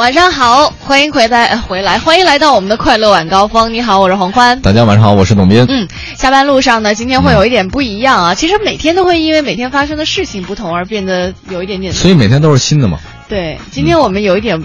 晚上好，欢迎回来，呃回来，欢迎来到我们的快乐晚高峰。你好，我是黄欢。大家晚上好，我是董斌。嗯，下班路上呢，今天会有一点不一样啊。其实每天都会因为每天发生的事情不同而变得有一点点。所以每天都是新的嘛。对，今天我们有一点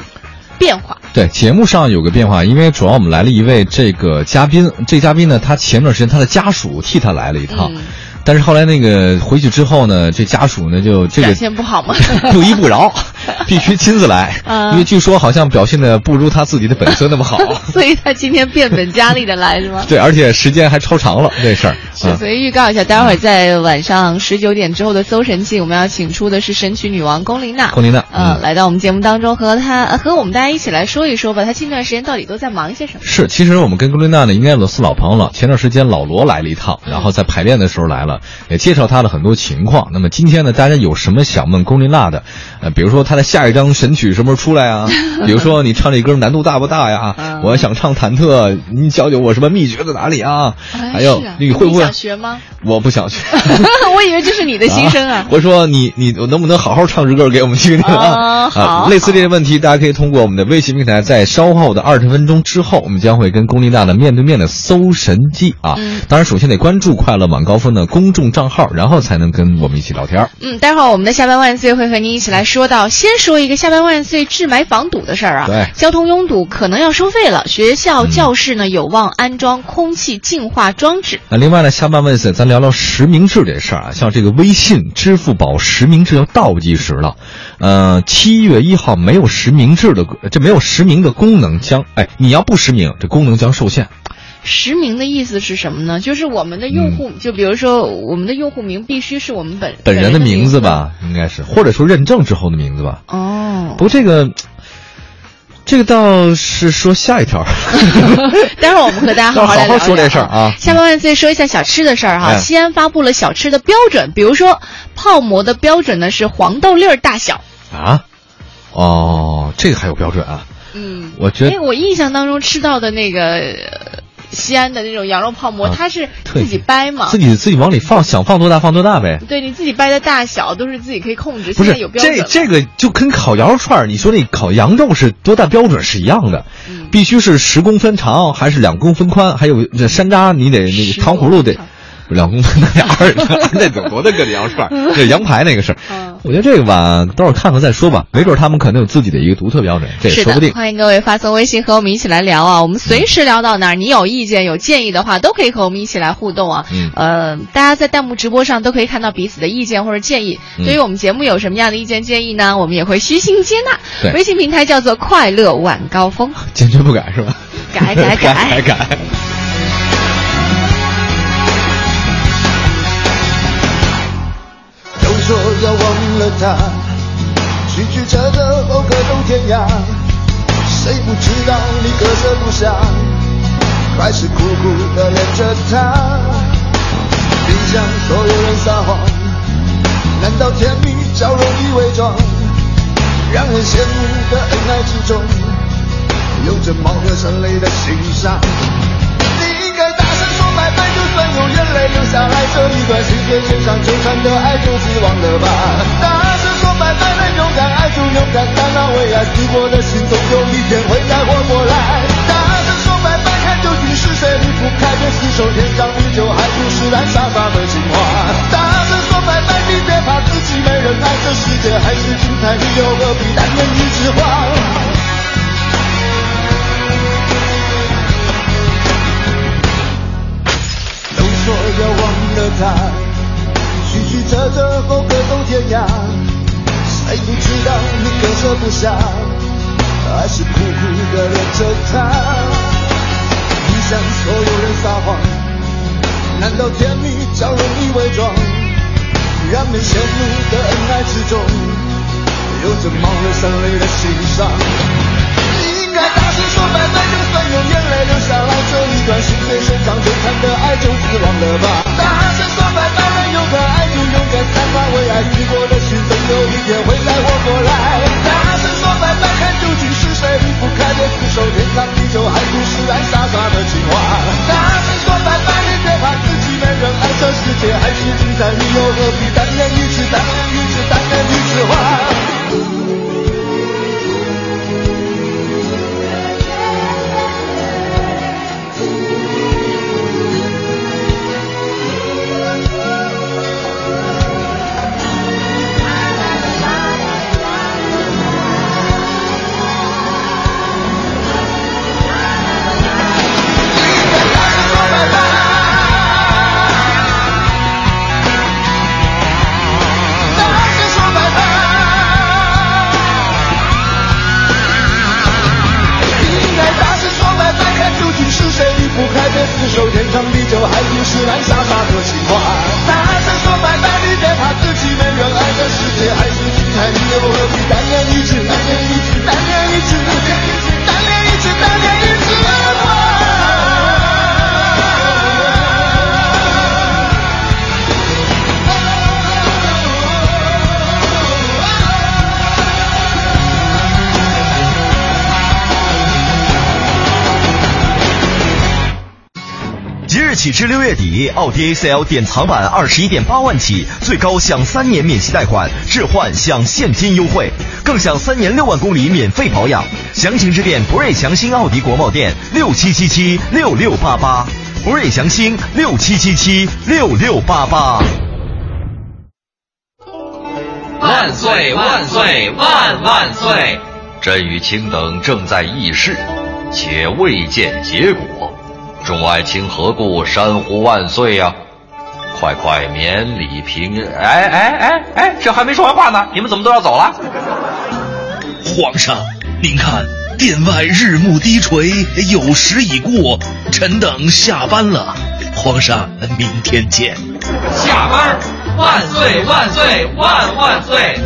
变化。对，节目上有个变化，因为主要我们来了一位这个嘉宾，这嘉宾呢，他前段时间他的家属替他来了一趟。嗯但是后来那个回去之后呢，这家属呢就这个表现不好嘛 不依不饶，必须亲自来，啊因为据说好像表现的不如他自己的本色那么好。所以他今天变本加厉的来是吗？对，而且时间还超长了这事儿。是，嗯所以预告一下，待会儿在晚上十九点之后的搜神记，我们要请出的是神曲女王龚琳娜。龚琳娜呃，嗯来到我们节目当中，和她呃和我们大家一起来说一说吧，她近段时间到底都在忙些什么？是，其实我们跟龚琳娜呢，应该有是老朋友了。前段时间老罗来了一趟，然后在排练的时候来了，也介绍她的很多情况。那么今天呢，大家有什么想问龚琳娜的？呃，比如说她的下一张神曲什么时候出来啊？比如说你唱这歌难度大不大呀？嗯我想唱忐忑，你教教我什么秘诀在哪里啊？哎还有你会不会想？学吗？我不想学。我以为这是你的心声啊。我说你你能不能好好唱支歌给我们听听啊？啊，类似这些问题，大家可以通过我们的微信平台，在稍后的二十分钟之后，我们将会跟龚琳娜的面对面的搜神记啊。嗯当然，首先得关注快乐晚高峰的公众账号，然后才能跟我们一起聊天。嗯，待会儿我们的下班万岁会和您一起来说到，先说一个下班万岁治霾防堵的事儿啊。对交通拥堵可能要收费了，学校、教室呢有望安装空气净化装置。那另外呢，下半万岁咱聊聊实名制这事儿啊，像这个微信、支付宝实名制要倒计时了，呃，七月一号没有实名制的，这没有实名的功能将，哎，你要不实名，这功能将受限。实名的意思是什么呢？就是我们的用户，就比如说我们的用户名必须是我们本嗯本人人的名名字吧，应该是，或者说认证之后的名字吧。哦不，过这个，这个倒是说下一条。待会儿我们和大家好好 说这事儿啊下班万岁，说一下小吃的事儿哈。哎西安发布了小吃的标准，比如说泡馍的标准呢是黄豆粒儿大小。啊，哦，这个还有标准啊？嗯，我觉得因为我印象当中吃到的那个呃西安的那种羊肉泡馍，啊它是自己掰嘛，自己自己往里放，想放多大放多大呗。对你自己掰的大小都是自己可以控制，不是现在有标准这这个就跟烤羊肉串儿，你说那烤羊肉是多大标准是一样的，嗯必须是十公分长还是两公分宽？还有这山楂你得那个糖葫芦得两公分，那得二那得多大个羊肉串儿？这羊排那个是。嗯我觉得这个吧，等会儿看看再说吧，没准他们可能有自己的一个独特标准，这也是说不定，。欢迎各位发送微信和我们一起来聊啊！我们随时聊到哪儿，你有意见、有建议的话，都可以和我们一起来互动啊。嗯呃，大家在弹幕直播上都可以看到彼此的意见或者建议。嗯对于我们节目有什么样的意见建议呢？我们也会虚心接纳。对微信平台叫做“快乐晚高峰坚决不改是吧？改改改改改。都 说要忘了他，曲曲折折后各走天涯。谁不知道你割舍不下，还是苦苦的恋着他。别向所有人撒谎，难道甜蜜较容易伪装？让人羡慕的恩爱之中，有着貌合神离的心伤。有眼泪流下来，这一段心血线上纠缠的爱就此忘了吧。大声说拜拜，能勇敢爱就勇敢，但那为爱死过的心，总有一天会再活过来。大声说拜拜，看究竟是谁离不开，别厮守天长地久，还不是烂傻傻的情话。大声说拜拜，你别怕自己没人爱，这世界还是精彩，你又何必单恋一枝花？说要忘了他，曲曲折折后各走天涯。谁不知道你割舍不下，还是苦苦的恋着他。你向所有人撒谎，难道甜蜜较容易伪装？让人羡慕的恩爱之中，有着貌合神离的心伤。你应该大声说拜拜，段心血深长纠缠的爱就此忘了吧。大声说拜拜，能勇敢爱就勇敢，散发为爱死过的心，总有一天会再活过来。大声说拜拜，看究竟是谁离不开，别厮守天长地久，还不是爱傻傻的情话。大声说拜拜，你别怕自己没人爱，这世界还是精彩，你又何必单恋一次，单恋一次，单恋一次花？起至六月底，奥迪 A4L 典藏版二十一点八万起，最高享三年免息贷款，置换享现金优惠，更享三年六万公里免费保养。详情致电博瑞祥兴奥迪国贸店六七七七六六八八，博瑞祥兴六七七七六六八八。万岁万岁万万岁！朕与卿等正在议事，且未见结果。众爱卿何故山呼万岁呀、快快免礼平。哎哎哎哎，这还没说完话呢，你们怎么都要走了？皇上，您看，殿外日暮低垂，酉时已过，臣等下班了。皇上，明天见。下班！万岁万岁万万岁！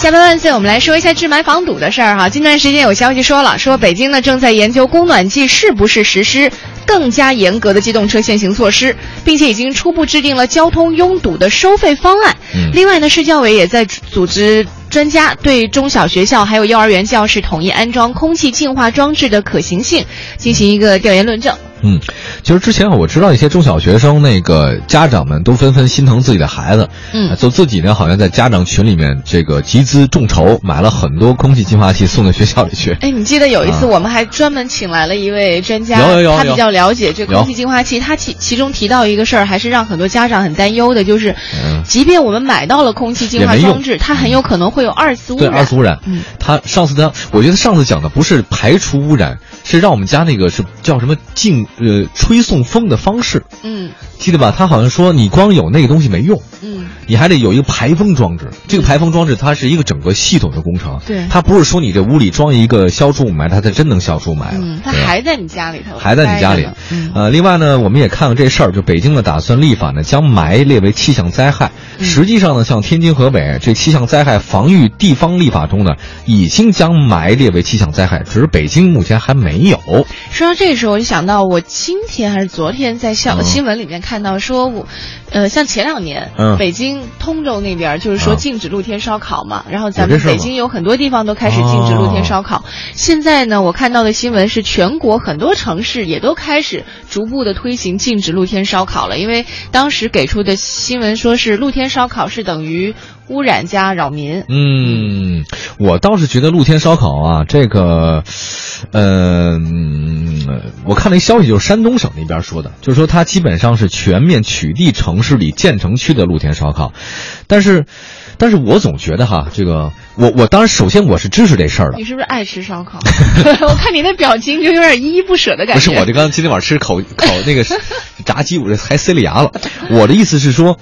下班万岁！我们来说一下治霾防堵的事儿哈。近段时间有消息说了，说北京呢正在研究供暖季是不是实施更加严格的机动车限行措施，并且已经初步制定了交通拥堵的收费方案。嗯另外呢，市教委也在组织专家对中小学校还有幼儿园教室统一安装空气净化装置的可行性进行一个调研论证。嗯，其实之前我知道一些中小学生，那个家长们都纷纷心疼自己的孩子，嗯。呃就自己呢好像在家长群里面这个集资众筹，买了很多空气净化器送到学校里去。哎，你记得有一次啊。我们还专门请来了一位专家，有有有有他比较了解这空气净化器。他其其中提到一个事儿，还是让很多家长很担忧的，就是，嗯。即便我们买到了空气净化装置，它很有可能会有二次污染。对染。二次污染，嗯。他上次他，我觉得上次讲的不是排除污染，是让我们家那个是叫什么净呃吹送风的方式，嗯。记得吧？他好像说你光有那个东西没用，嗯。你还得有一个排风装置。这个排风装置它是一个整个系统的工程，对。它不是说你这屋里装一个消除雾霾，它才真能消除雾霾了。嗯，它还在你家里头，还在你家里。呃，另外呢，我们也看了这事儿，就北京呢打算立法呢，将霾列为气象灾害。嗯。实际上呢，像天津、河北这气象灾害防御地方立法中呢，已经将霾列为气象灾害，只是北京目前还没有。说到这时候，我就想到我今天还是昨天在校、嗯。新闻里面看到说我，呃，像前两年，嗯。北京通州那边就是说啊禁止露天烧烤嘛，然后咱们北京有很多地方都开始禁止露天烧烤。现在呢，我看到的新闻是全国很多城市也都开始逐步的推行禁止露天烧烤了，因为当时给出的新闻说是露天烧烤是等于污染加扰民。嗯，我倒是觉得露天烧烤啊，这个，呃，嗯我看了一消息，就是山东省那边说的，就是说它基本上是全面取缔城市里建成区的露天烧烤，但是，但是我总觉得哈，这个我我当然首先我是支持这事儿的你，是不是爱吃烧烤？我看你那表情就有点依依不舍的感觉。不是我这刚今天晚上吃烤烤那个炸鸡，我这还塞了牙了。我的意思是说，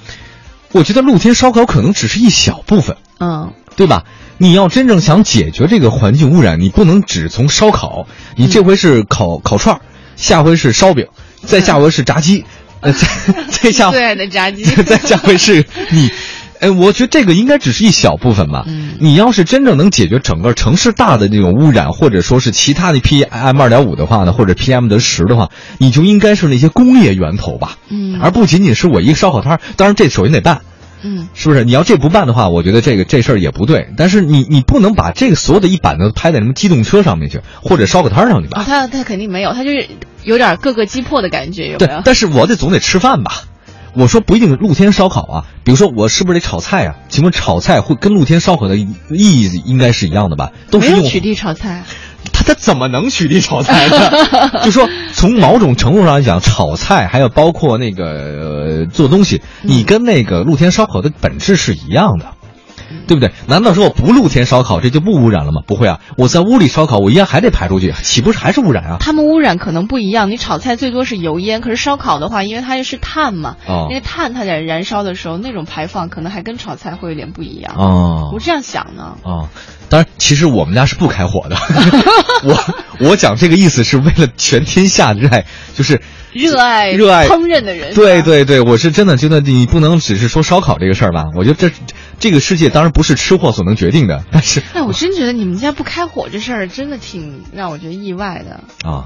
我觉得露天烧烤可能只是一小部分。嗯。对吧？你要真正想解决这个环境污染，你不能只从烧烤，你这回是烤、烤串儿，下回是烧饼，再下回是炸鸡，呃，再再下最爱的炸鸡 再下回是你。哎，我觉得这个应该只是一小部分吧。嗯你要是真正能解决整个城市大的这种污染，或者说是其他的 PM 二点五的话呢，或者 PM 的十的话，你就应该是那些工业源头吧，嗯而不仅仅是我一个烧烤摊儿。当然，这首先得办。嗯是不是？你要这不办的话，我觉得这个这事儿也不对。但是你你不能把这个所有的一板子拍在什么机动车上面去，或者烧烤摊上去吧？哦，他他肯定没有，他就是有点各个击破的感觉，有没有，？对但是我得总得吃饭吧。我说不一定露天烧烤啊，比如说我是不是得炒菜啊？请问炒菜会跟露天烧烤的意义应该是一样的吧？都是用取缔炒菜。他他怎么能取缔炒菜呢？就说从某种程度上来讲，炒菜还有包括那个、呃、做东西，你跟那个露天烧烤的本质是一样的。对不对？难道说我不露天烧烤这就不污染了吗？不会啊，我在屋里烧烤，我烟还得排出去，岂不是还是污染啊？他们污染可能不一样，你炒菜最多是油烟，可是烧烤的话，因为它又是碳嘛，哦那个碳它在燃烧的时候，那种排放可能还跟炒菜会有点不一样。哦我这样想呢。哦，当然，其实我们家是不开火的。我我讲这个意思是为了全天下热爱，就是热爱热爱烹饪的人，对，对对，我是真的觉得你不能只是说烧烤这个事儿吧。我觉得这这个世界当然不是吃货所能决定的，但是哎，我真觉得你们家不开火这事儿真的挺让我觉得意外的，啊，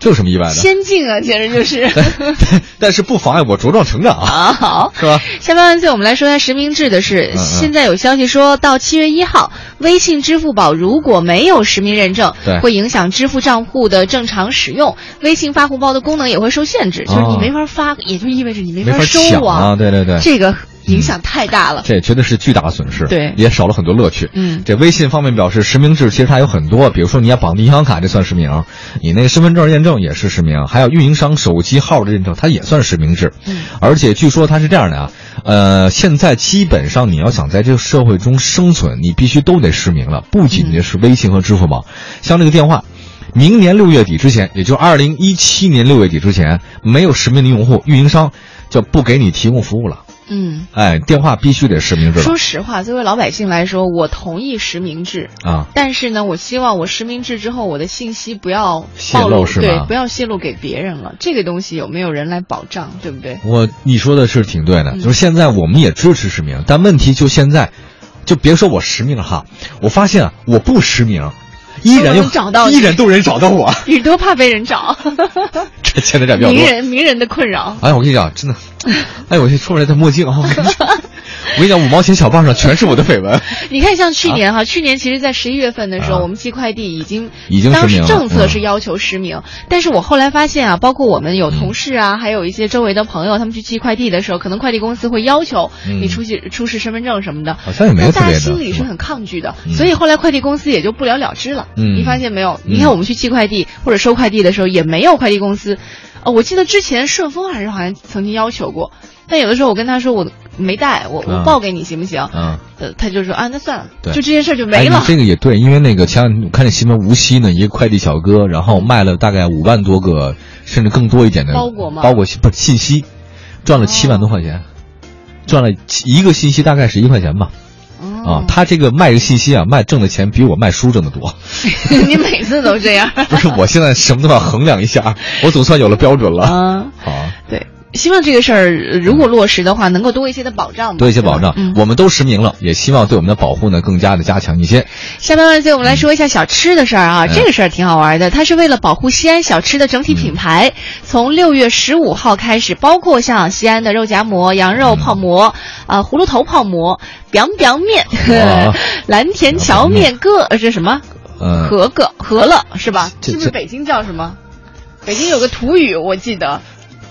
这有什么意外的？先进啊，简直就是。但是不妨碍我茁壮成长啊，啊，好，是吧？下班万岁，我们来说一下实名制的事。嗯嗯现在有消息说到七月一号，微信、支付宝如果没有实名认证对，会影响支付账户的正常使用。微信发红包的功能也会受限制，就是你哦没法发，也就意味着你没没法收抢啊，对对对，这个影响太大了。这绝对是巨大的损失，对也少了很多乐趣。嗯这微信方面表示，实名制其实它有很多，比如说你要绑定银行卡，这算实名；你那个身份证验证也是实名，还有运营商手机号的认证，它也算实名制。嗯而且据说它是这样的啊，呃，现在基本上你要想在这个社会中生存，你必须都得实名了，不仅仅是微信和支付宝，像这个电话。明年六月底之前，也就二零一七年六月底之前，没有实名的用户，运营商就不给你提供服务了。嗯，哎，电话必须得实名制说实话，作为老百姓来说，我同意实名制。啊。但是呢，我希望我实名制之后，我的信息不要泄露，是吧对，不要泄露给别人了。这个东西有没有人来保障，对不对？我你说的是挺对的，嗯就是现在我们也支持实名，但问题就现在，就别说我实名了哈，我发现啊，我不实名，依然都有能找到你依然都有人找到我，你多怕被人找，这现在这比较名。人名人的困扰。哎，我跟你讲，真的，哎，我先出来戴墨镜啊，我跟你讲五毛钱小报上全是我的绯闻。你看，像去年哈，去年其实，在十一月份的时候，啊我们寄快递已经已经当时政策嗯是要求实名，但是我后来发现啊，包括我们有同事啊，还有一些周围的朋友，他们去寄快递的时候，可能快递公司会要求嗯你出示出示身份证什么的，好像也没有但大家心里是很抗拒的，嗯所以后来快递公司也就不了了之了。嗯你发现没有？嗯你看我们去寄快递或者收快递的时候，也没有快递公司。哦，我记得之前顺丰还是好像曾经要求过，但有的时候我跟他说我没带，我我嗯报给你行不行？嗯，呃，他就说啊，那算了，对就这件事就没了。这个也对，因为那个前两天我看见新闻，无锡呢一个快递小哥，然后卖了大概五万多个，甚至更多一点的包裹吗包裹信不是信息，赚了七万多块钱，赚了一个信息大概是一块钱吧。啊哦，他这个卖个信息啊，卖挣的钱比我卖书挣的多。你每次都这样。不是，我现在什么都要衡量一下，我总算有了标准了。啊，好，对，希望这个事儿呃如果落实的话，能够多一些的保障，多一些保障。嗯。我们都实名了，也希望对我们的保护呢更加的加强一些。下半万岁，我们来说一下小吃的事儿啊，嗯这个事儿挺好玩的。它是为了保护西安小吃的整体品牌，从六月十五号开始，包括像西安的肉夹馍、羊肉泡馍、啊、葫芦头泡馍、biang biang 面哇、蓝田荞面各，呃，这什么？呃，和个和了是吧？是不是北京叫什么？北京有个土语，我记得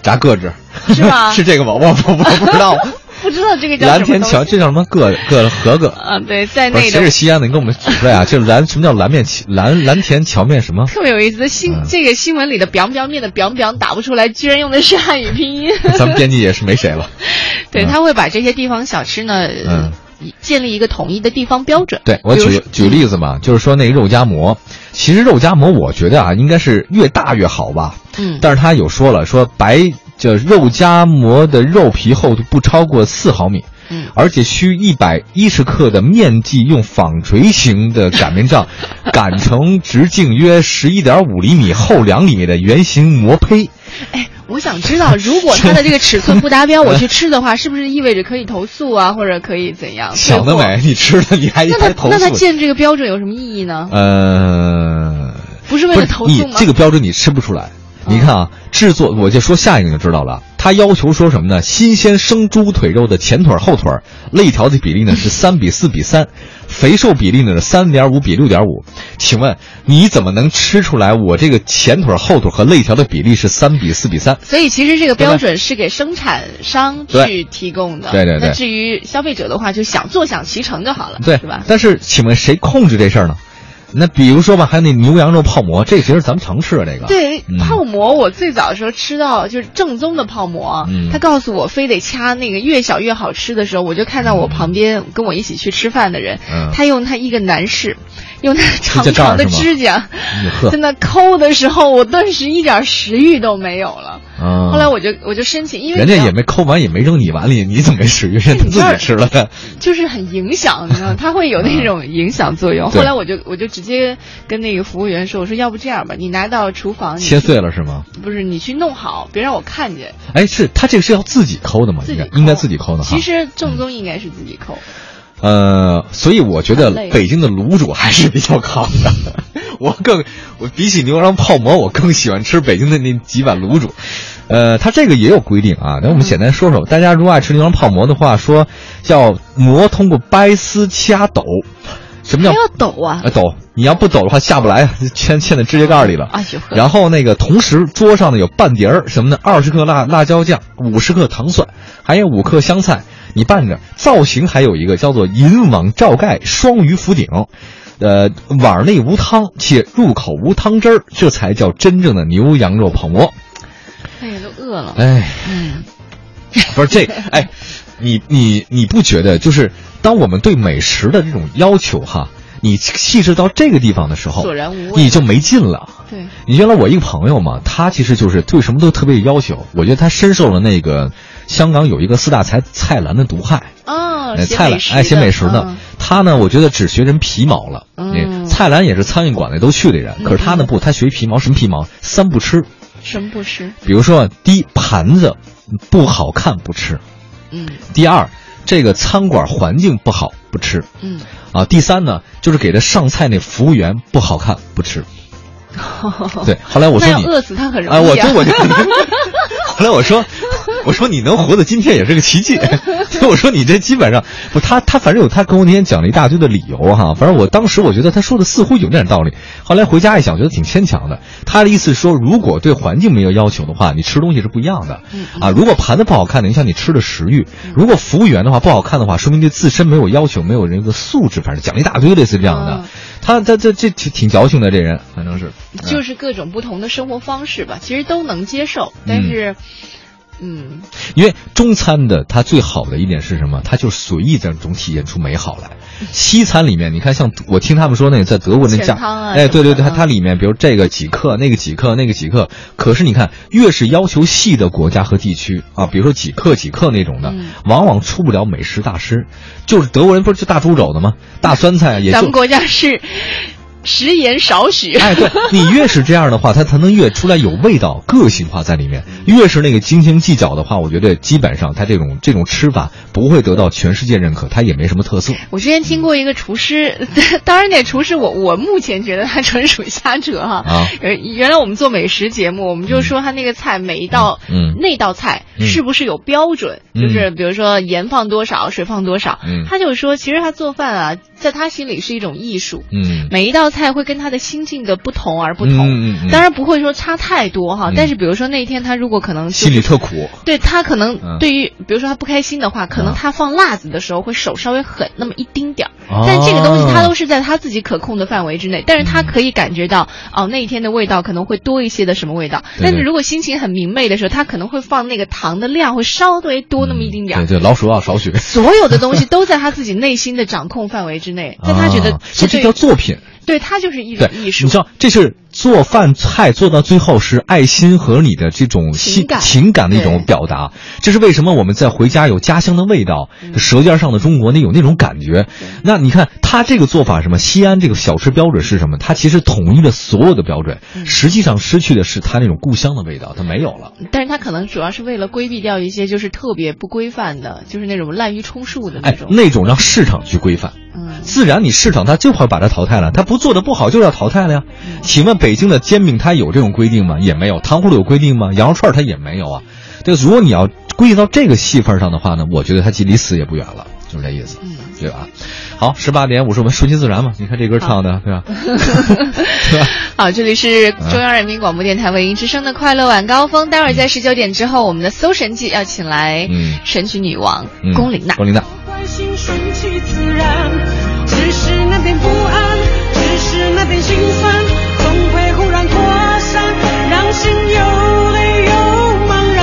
炸个子是吧 是这个吗？我我我不知道。不知道这个叫蓝田荞，什么东西。这叫什么个个合个？啊，对，在那个谁是西安的？你给我们指出来啊！这蓝什么叫蓝面荞蓝蓝田桥面什么？特别有意思的新、嗯这个新闻里的 biang biang 面的 biang biang 打不出来，居然用的是汉语拼音。咱们编辑也是没谁了。对，嗯他会把这些地方小吃呢，嗯建立一个统一的地方标准。对我举举例子嘛，就是说那个肉夹馍，其实肉夹馍我觉得啊，应该是越大越好吧。嗯，但是他有说了，说白这肉夹馍的肉皮厚度不超过四毫米。嗯而且需一百一十克的面剂用纺锤形的擀面杖 擀成直径约十一点五厘米、厚两厘米的圆形馍胚。哎，我想知道，如果它的这个尺寸不达标，我去吃的话，是不是意味着可以投诉啊，或者可以怎样？想得美！你吃了你还那他那他？建这个标准有什么意义呢？呃，不是为了投诉吗？这个标准你吃不出来。你看啊，制作我就说下一个你就知道了。他要求说什么呢？新鲜生猪腿肉的前腿后腿肋条的比例呢是 三比四比三，肥瘦比例呢是三点五比六点五。请问你怎么能吃出来我这个前腿后腿和肋条的比例是三比四比三？所以其实这个标准是给生产商去提供的。对对对那至于消费者的话，就想坐享其成就好了，对，是吧？但是请问谁控制这事儿呢？那比如说吧，还有那牛羊肉泡馍，这其实咱们常吃的这个。对嗯泡馍，我最早的时候吃到就是正宗的泡馍，嗯他告诉我非得掐那个越小越好吃的时候，我就看到我旁边跟我一起去吃饭的人，嗯他用他一个男士，用那长长的指甲在那抠的时候，我顿时一点食欲都没有了。啊，后来我就我就申请，因为人家也没抠完，也没扔你碗里，你怎么没食欲？人家自己吃了的。就是很影响，你知道吗，它会有那种影响作用。后来我就我就直接跟那个服务员说，我说要不这样吧，你拿到厨房，切碎了是吗？不是你去弄好，别让我看见。哎，是他这个是要自己抠的吗？自己应该应该自己抠的。其实正宗应该是自己抠。呃，所以我觉得北京的卤煮还是比较扛的。我更我比起牛羊泡馍，我更喜欢吃北京的那几碗卤煮。呃，它这个也有规定啊，那我们简单说说。大家如果爱吃牛羊泡馍的话，说叫馍通过掰丝掐抖。什么叫要抖啊呃抖，你要不抖的话下不来，嵌嵌在指甲盖里了。然后那个同时桌上呢有半碟儿什么呢？二十克辣辣椒酱，五十克糖蒜，还有五克香菜。你拌着，造型还有一个叫做银网罩盖双鱼福鼎，呃，碗内无汤且入口无汤汁儿，这才叫真正的牛羊肉泡馍。哎呀，都饿了。哎，嗯，不是这，哎，你你你不觉得就是当我们对美食的这种要求哈，你细致到这个地方的时候，索然无味你就没劲了。对，你原来我一个朋友嘛，他其实就是对什么都特别有要求。我觉得他深受了那个香港有一个四大才菜篮的毒害。哦，蔡澜哎，写美食的，嗯他呢，我觉得只学人皮毛了。嗯哎蔡澜也是苍蝇馆子都去的人，可是他呢不，他学皮毛，什么皮毛？三不吃。什么不吃？比如说，第一，盘子不好看不吃；嗯第二，这个餐馆环境不好不吃；嗯，啊，第三呢，就是给他上菜那服务员不好看不吃。对，后来我说你饿死他很容易啊，我啊就我就 后来我说，我说你能活到今天也是个奇迹。我说你这基本上不，他他反正有他跟我那天讲了一大堆的理由哈，反正我当时我觉得他说的似乎有点道理。后来回家一想，觉得挺牵强的。他的意思是说，如果对环境没有要求的话，你吃东西是不一样的。啊，如果盘子不好看的，影响你吃的食欲；如果服务员的话不好看的话，说明对自身没有要求，没有人个素质，反正讲了一大堆类似这样的。嗯他他这这挺挺矫情的这人，反正是。就是各种不同的生活方式吧，其实都能接受，但是，嗯，因为中餐的它最好的一点是什么？它就随意这种体现出美好来。西餐里面，你看像我听他们说那个在德国那家，啊哎，对对对，它里面比如这个几克，那个几克，那个几克。可是你看，越是要求细的国家和地区啊，比如说几克几克那种的，嗯往往出不了美食大师。就是德国人不是就大猪肘子吗？大酸菜也就。咱们国家是食盐少许。哎，对 你越是这样的话，它才能越出来有味道、个性化在里面。越是那个斤斤计较的话，我觉得基本上它这种这种吃法不会得到全世界认可，它也没什么特色。我之前听过一个厨师，当然那厨师我我目前觉得他纯属瞎扯哈。啊呃原来我们做美食节目，我们就说他那个菜每一道，嗯那道菜嗯是不是有标准？嗯就是比如说盐放多少，水放多少。嗯他就说，其实他做饭啊，在他心里是一种艺术。嗯每一道菜会跟他的心境的不同而不同，嗯嗯嗯当然不会说差太多哈。嗯但是比如说那一天他如果可能、就是、心里特苦。对他可能嗯对于，比如说他不开心的话，可能啊他放辣子的时候会手稍微狠那么一丁点儿，哦但这个东西他都是在他自己可控的范围之内，但是他可以感觉到哦那一天的味道可能会多一些的什么味道，但是如果心情很明媚的时候，他可能会放那个糖的量会稍微多那么一丁点儿。对对，老鼠药少许。所有的东西都在他自己内心的掌控范围之内，但他觉得啊所以这叫作品。对他就是一对种，艺术。你知道，这是做饭菜做到最后是爱心和你的这种心情感情感的一种表达。这是为什么我们在回家有家乡的味道，嗯《舌尖上的中国》那有那种感觉。那你看他这个做法是什么？西安这个小吃标准是什么？他其实统一了所有的标准，嗯实际上失去的是他那种故乡的味道，他没有了。但是他可能主要是为了规避掉一些就是特别不规范的，就是那种滥竽充数的那哎种。，那种让市场去规范。嗯，自然你市场它就会把它淘汰了，它不做的不好就要淘汰了呀。请问北京的煎饼它有这种规定吗？也没有。糖葫芦有规定吗？羊肉串它也没有啊。这个如果你要归结到这个戏份上的话呢，我觉得它距离死也不远了，就是这意思，嗯对吧？好，十八点五十，我们顺其自然嘛。你看这歌唱的，对吧？对吧？好，这里是中央人民广播电台文艺之声的快乐晚高峰。待会儿在十九点之后，我们的搜神记要请来嗯神曲女王嗯龚琳娜。龚琳娜。关心顺其自然，只是难免不心又累又茫然。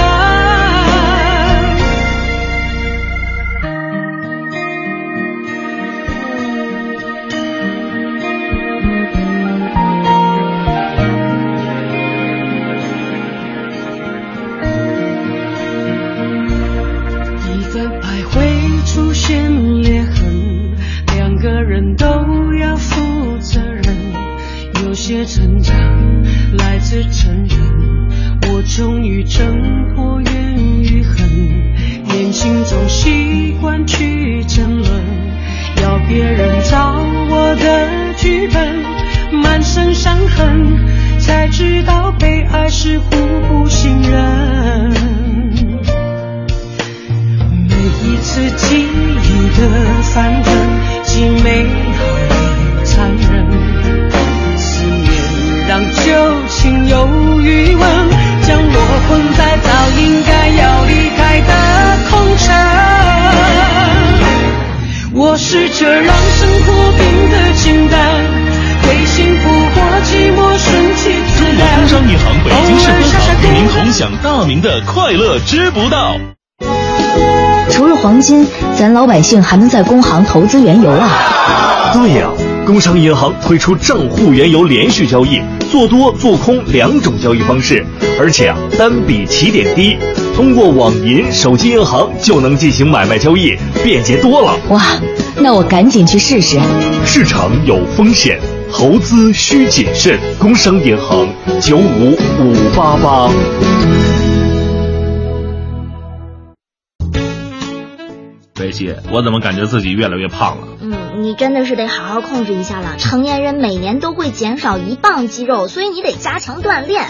一份爱会出现裂痕，两个人都要负责任。有些成长来自承认，我终于挣同享大明的快乐知不道。除了黄金，咱老百姓还能在工行投资原油啊。对呀、工商银行推出账户原油连续交易，做多做空两种交易方式，而且啊单笔起点低，通过网银、手机银行就能进行买卖交易，便捷多了。哇，那我赶紧去试试。市场有风险，投资需谨慎。工商银行九五五八八。北西，我怎么感觉自己越来越胖了？嗯，你真的是得好好控制一下了。成年人每年都会减少一磅肌肉，所以你得加强锻炼。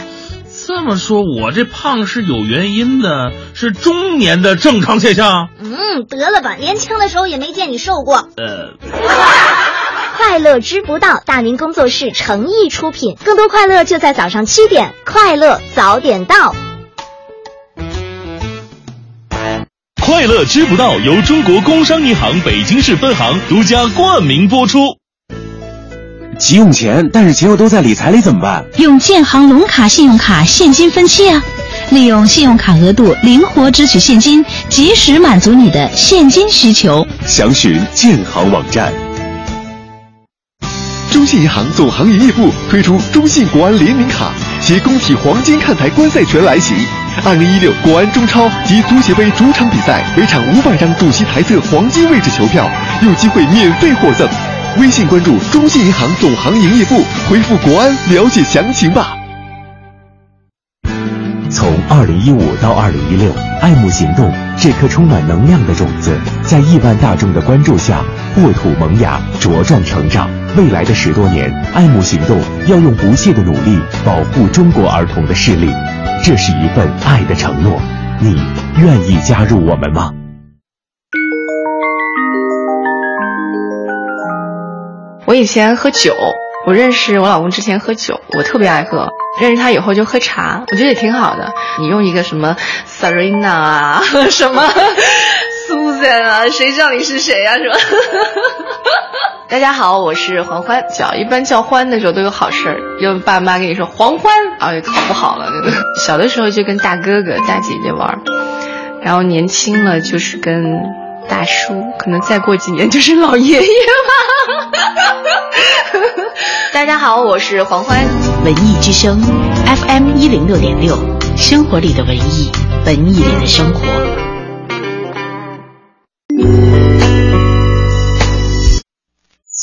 这么说，我这胖是有原因的，是中年的正常现象。嗯，得了吧，年轻的时候也没见你瘦过。呃，快乐知不道，大明工作室诚意出品，更多快乐就在早上七点，快乐早点到。快乐知不道由中国工商银行北京市分行独家冠名播出。急用钱，但是钱又都在理财里怎么办？用建行龙卡信用卡现金分期啊，利用信用卡额度灵活支取现金，及时满足你的现金需求。详询建行网站。中信银行总行营业部推出中信国安联名卡，携工体黄金看台观赛权来袭。二零一六国安中超及足协杯主场比赛，每场五百张主席台侧黄金位置球票，有机会免费获赠。微信关注中信银行总行营业部，回复“国安”了解详情吧。从二零一五到二零一六，爱慕行动这颗充满能量的种子，在亿万大众的关注下，沃土萌芽，茁壮成长。未来的十多年，爱慕行动要用不懈的努力保护中国儿童的视力，这是一份爱的承诺。你愿意加入我们吗？我以前喝酒，我认识我老公之前喝酒，我特别爱喝。认识他以后就喝茶，我觉得也挺好的。你用一个什么 Serena 啊，什么 Susan 啊，谁知道你是谁啊？是吧？大家好，我是黄欢。叫一般叫欢的时候都有好事儿，有爸妈跟你说黄欢，啊，考不好了。小的时候就跟大哥哥、大姐姐玩，然后年轻了就是跟大叔，可能再过几年就是老爷爷吧。大家好，我是黄欢，文艺之声，FM 一零六点六，生活里的文艺，文艺里的生活。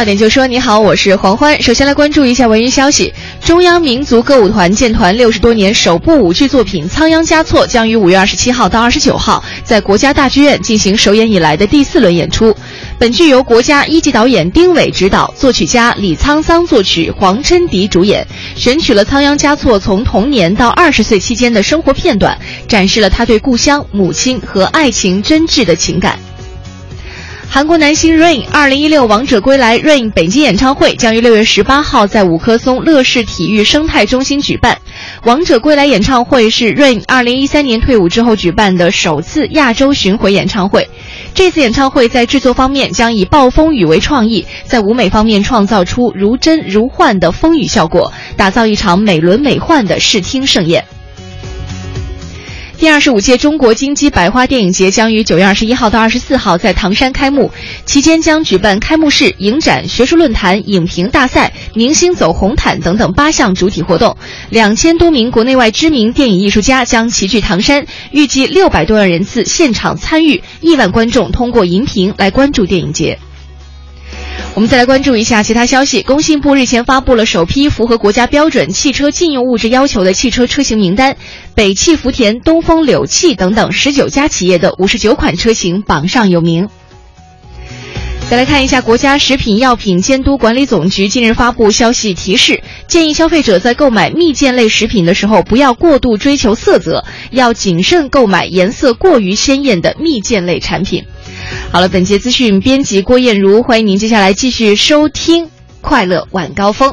到点就说，你好，我是黄欢。首先来关注一下文娱消息：中央民族歌舞团建团六十多年首部舞剧作品《仓央嘉措》将于五月二十七号到二十九号在国家大剧院进行首演以来的第四轮演出。本剧由国家一级导演丁伟执导，作曲家李沧桑作曲，黄琛迪主演，选取了仓央嘉措从童年到二十岁期间的生活片段，展示了他对故乡、母亲和爱情真挚的情感。韩国男星 Rain 二零一六王者归来 Rain 北京演唱会将于六月十八号在五棵松乐视体育生态中心举办。王者归来演唱会是 Rain 二零一三年退伍之后举办的首次亚洲巡回演唱会。这次演唱会在制作方面将以暴风雨为创意，在舞美方面创造出如真如幻的风雨效果，打造一场美轮美奂的视听盛宴。第二十五届中国金鸡百花电影节将于九月二十一号到二十四号在唐山开幕，期间将举办开幕式、影展、学术论坛、影评大赛、明星走红毯等等八项主体活动。两千多名国内外知名电影艺术家将齐聚唐山，预计六百多万人次现场参与，亿万观众通过荧屏来关注电影节。我们再来关注一下其他消息。工信部日前发布了首批符合国家标准汽车禁用物质要求的汽车车型名单，北汽、福田、东风、柳汽等等十九家企业的五十九款车型榜上有名。再来看一下，国家食品药品监督管理总局近日发布消息提示，建议消费者在购买蜜饯类食品的时候，不要过度追求色泽，要谨慎购买颜色过于鲜艳的蜜饯类产品。好了，本节资讯编辑郭艳茹，欢迎您接下来继续收听《快乐晚高峰》。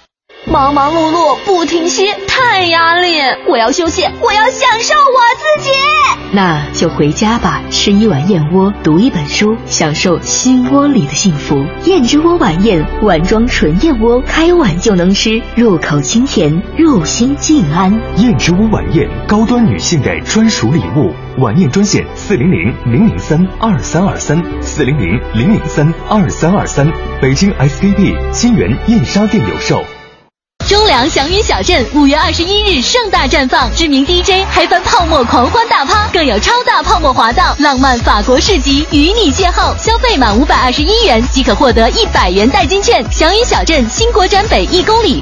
忙忙碌碌不停歇，太压力！我要休息，我要享受我自己。那就回家吧，吃一碗燕窝，读一本书，享受心窝里的幸福。燕之窝晚宴，碗装纯燕窝，开碗就能吃，入口清甜，入心静安。燕之窝晚宴，高端女性的专属礼物。晚宴专线：四零零零零三二三二三，四零零零零三二三二三。北京 SKP 金源燕莎店有售。中粮祥云小镇五月二十一日盛大绽放，知名 DJ 嗨翻泡沫狂欢大趴，更有超大泡沫滑道、浪漫法国市集与你邂逅。消费满五百二十一元即可获得一百元代金券。祥云小镇新国展北一公里。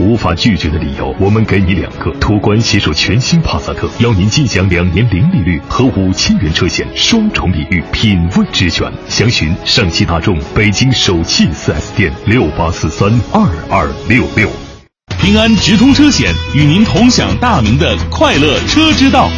无法拒绝的理由，我们给你两个。途观携手全新帕萨特，邀您尽享两年零利率和五千元车险，双重礼遇，品味之选。详询上汽大众北京首汽 4S 店六八四三二二六六。平安直通车险与您同享大明的快乐车之道。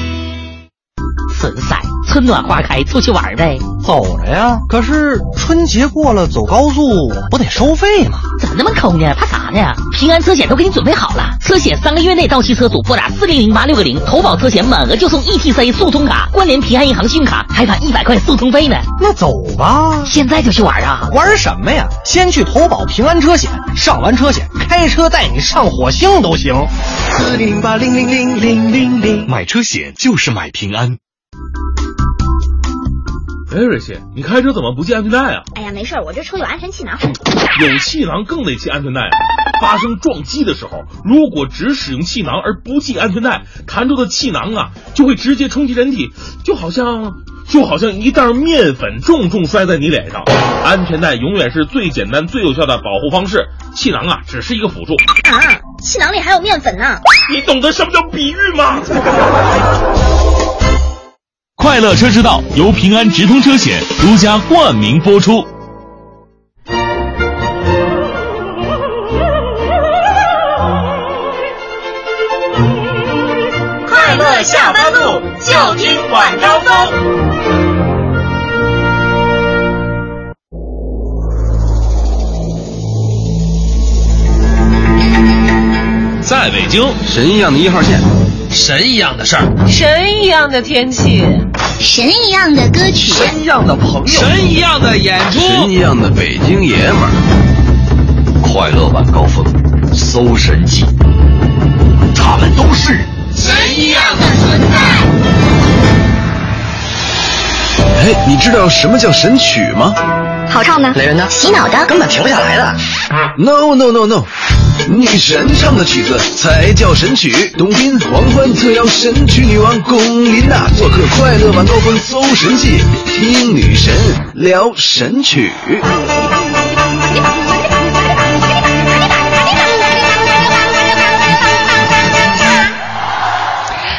孙三，春暖花开，出去玩呗？走着呀。可是春节过了，走高速不得收费吗？怎么那么抠呢？怕啥呢？平安车险都给你准备好了，车险三个月内到期车主拨打四零零八六个零投保车险，满额就送 ETC 速通卡，关联平安银行信用卡，还返一百块速通费呢。那走吧，现在就去玩啊？玩什么呀？先去投保平安车险，上完车险，开车带你上火星都行。四零零八零零零零零零，买车险就是买平安。哎，瑞希，你开车怎么不系安全带啊？哎呀，没事，我这车有安全气囊。有气囊更得系安全带啊！发生撞击的时候，如果只使用气囊而不系安全带，弹出的气囊啊就会直接冲击人体，就好像就好像一袋面粉重重摔在你脸上。安全带永远是最简单、最有效的保护方式，气囊啊只是一个辅助。啊，气囊里还有面粉呢！你懂得什么叫比喻吗？快乐车之道由平安直通车险独家冠名播出。快乐下班路，就听晚高峰。在北京，神一样的一号线，神一样的事儿，神一样的天气，神一样的歌曲，神一样的朋友，神一样的演出，神一样的北京爷们儿。快乐晚高峰，搜神记，他们都是神一样的存在。哎，你知道什么叫神曲吗？好唱的，雷人呢？洗脑的，根本停不下来的。No no no no，女神唱的曲子才叫神曲。董斌、王欢特邀神曲女王龚琳娜做客快乐晚高峰搜神记，听女神聊神曲。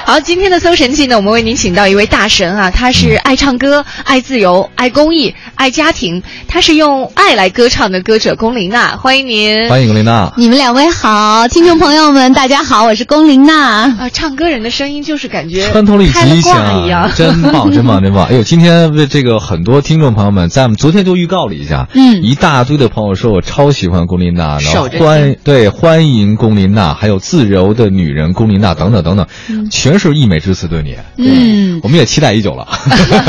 好，今天的搜神记呢，我们为您请到一位大神啊，他是爱唱歌、爱自由、爱公益、爱家庭，他是用爱来歌唱的歌者龚琳娜，欢迎您，欢迎龚琳娜。你们两位好，听众朋友们大家好，我是龚琳娜。啊，唱歌人的声音就是感觉穿透力极强一样，真棒，真棒，真棒！哎呦，今天为这个很多听众朋友们，在我们昨天就预告了一下，嗯，一大堆的朋友说我超喜欢龚琳娜，然后欢对欢迎龚琳娜，还有自由的女人龚琳娜等等等等，全是溢美之词对你，嗯，我们也期待已久了。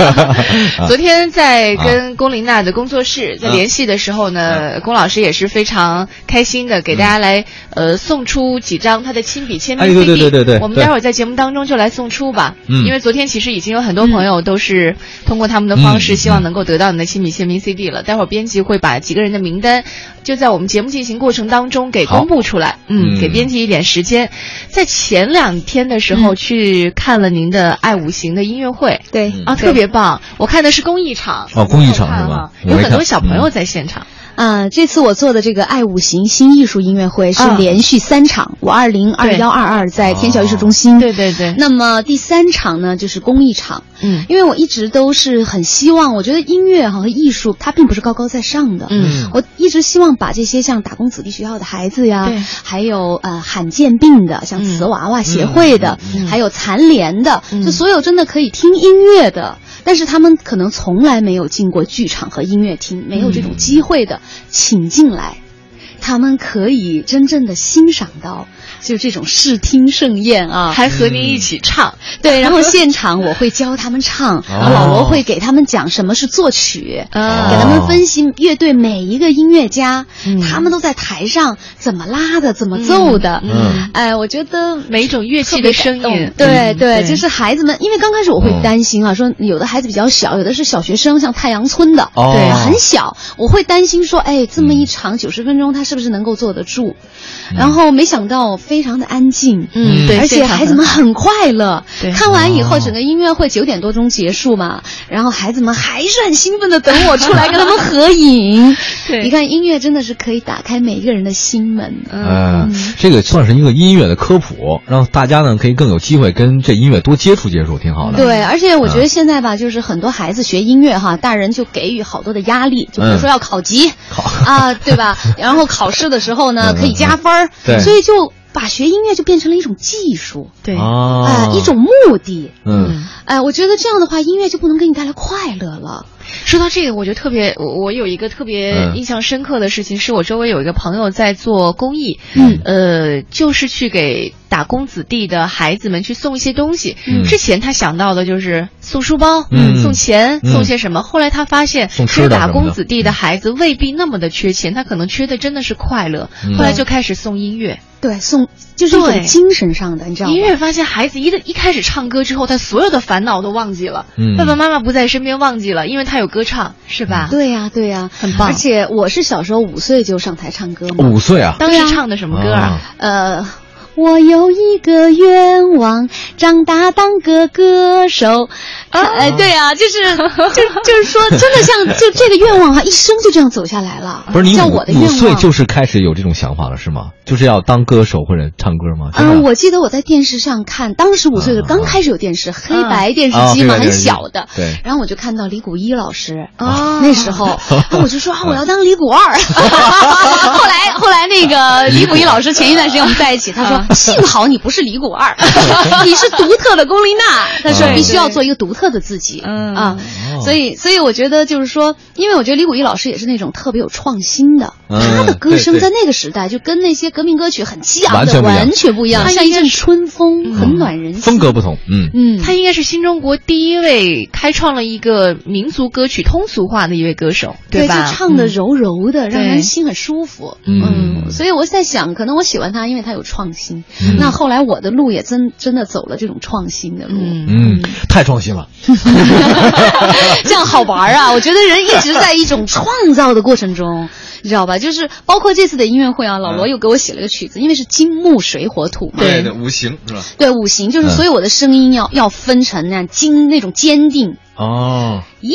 昨天在跟龚琳娜的工作室在联系的时候呢，龚老师也是非常开心的，给大家来呃送出几张他的亲笔签名 CD。哎，对对对对，我们待会儿在节目当中就来送出吧。嗯，因为昨天其实已经有很多朋友都是通过他们的方式，希望能够得到你的亲笔签名 CD 了。待会儿编辑会把几个人的名单就在我们节目进行过程当中给公布出来。嗯，给编辑一点时间。在前两天的时候去看了您的《爱五行》的音乐会，对啊，特别棒。我看的是公益场哦，公益场是吧？有很多小朋友在现场。啊，这次我做的这个“爱五行”新艺术音乐会是连续三场，五二零、二幺二二在天桥艺术中心。对对对。那么第三场呢，就是公益场。嗯，因为我一直都是很希望，我觉得音乐哈和艺术它并不是高高在上的。嗯，我一直希望把这些像打工子弟学校的孩子呀，还有呃罕见病的，像瓷娃娃协会的，还有残联的，就所有真的可以听音乐的。但是他们可能从来没有进过剧场和音乐厅，没有这种机会的，请进来，他们可以真正的欣赏到。就这种视听盛宴啊，还和您一起唱，对，然后现场我会教他们唱，然后老罗会给他们讲什么是作曲，哦、给他们分析乐队每一个音乐家，嗯、他们都在台上怎么拉的，怎么奏的，嗯，哎，我觉得每一种乐器的声音，对对，就是孩子们，因为刚开始我会担心啊，说有的孩子比较小，有的是小学生，像太阳村的，哦、对，很小，我会担心说，哎，这么一场九十分钟，他是不是能够坐得住？然后没想到非常的安静，嗯，对，而且孩子们很快乐。对，看完以后，整个音乐会九点多钟结束嘛，然后孩子们还是很兴奋的等我出来跟他们合影。对，你看音乐真的是可以打开每一个人的心门。嗯，这个算是一个音乐的科普，让大家呢可以更有机会跟这音乐多接触接触，挺好的。对，而且我觉得现在吧，就是很多孩子学音乐哈，大人就给予好多的压力，就比如说要考级，考啊，对吧？然后考试的时候呢，可以加分儿，对，所以就。把学音乐就变成了一种技术，对。啊、呃，一种目的，嗯，哎、呃，我觉得这样的话，音乐就不能给你带来快乐了。说到这个，我就特别，我我有一个特别印象深刻的事情，是我周围有一个朋友在做公益，嗯，呃，就是去给打工子弟的孩子们去送一些东西。嗯、之前他想到的就是送书包、嗯、送钱、嗯、送些什么，后来他发现，其实打工子弟的孩子未必那么的缺钱，他可能缺的真的是快乐。嗯、后来就开始送音乐。对，送就是一种精神上的，你知道吗？音乐发现孩子一的一开始唱歌之后，他所有的烦恼都忘记了，嗯、爸爸妈妈不在身边忘记了，因为他有歌唱，是吧？对呀、啊，对呀、啊，很棒。而且我是小时候五岁就上台唱歌嘛。五岁啊？当时唱的什么歌啊？呃。我有一个愿望，长大当个歌手。哎、呃，对啊，就是就就是说，真的像就这个愿望哈，一生就这样走下来了。不是你叫我的愿望五岁就是开始有这种想法了是吗？就是要当歌手或者唱歌吗？嗯、呃，我记得我在电视上看，当时五岁的刚开始有电视，黑白电视机嘛，啊、很小的。对。然后我就看到李谷一老师啊，那时候我就说啊，我要当李谷二。后来后来那个李谷一老师前一段时间我们在一起，他说幸好你不是李谷二，你是独特的龚琳娜。他说必须要做一个独特的自己。嗯啊，所以所以我觉得就是说，因为我觉得李谷一老师也是那种特别有创新的，他的歌声在那个时代就跟那些革命歌曲很激昂的完全不一样，他像一阵春风，很暖人心。风格不同，嗯嗯，他应该是新中国第一位开创了一个民族歌曲通俗化的一位歌手，对吧？就唱的柔柔的，让人心很舒服。嗯，所以我在想，可能我喜欢他，因为他有创新。那后来我的路也真真的走了这种创新的路，嗯，太创新了，这样好玩啊！我觉得人一直在一种创造的过程中，你知道吧？就是包括这次的音乐会啊，老罗又给我写了个曲子，因为是金木水火土嘛，对，五行是吧？对，五行就是，所以我的声音要要分成那样金那种坚定。哦，一，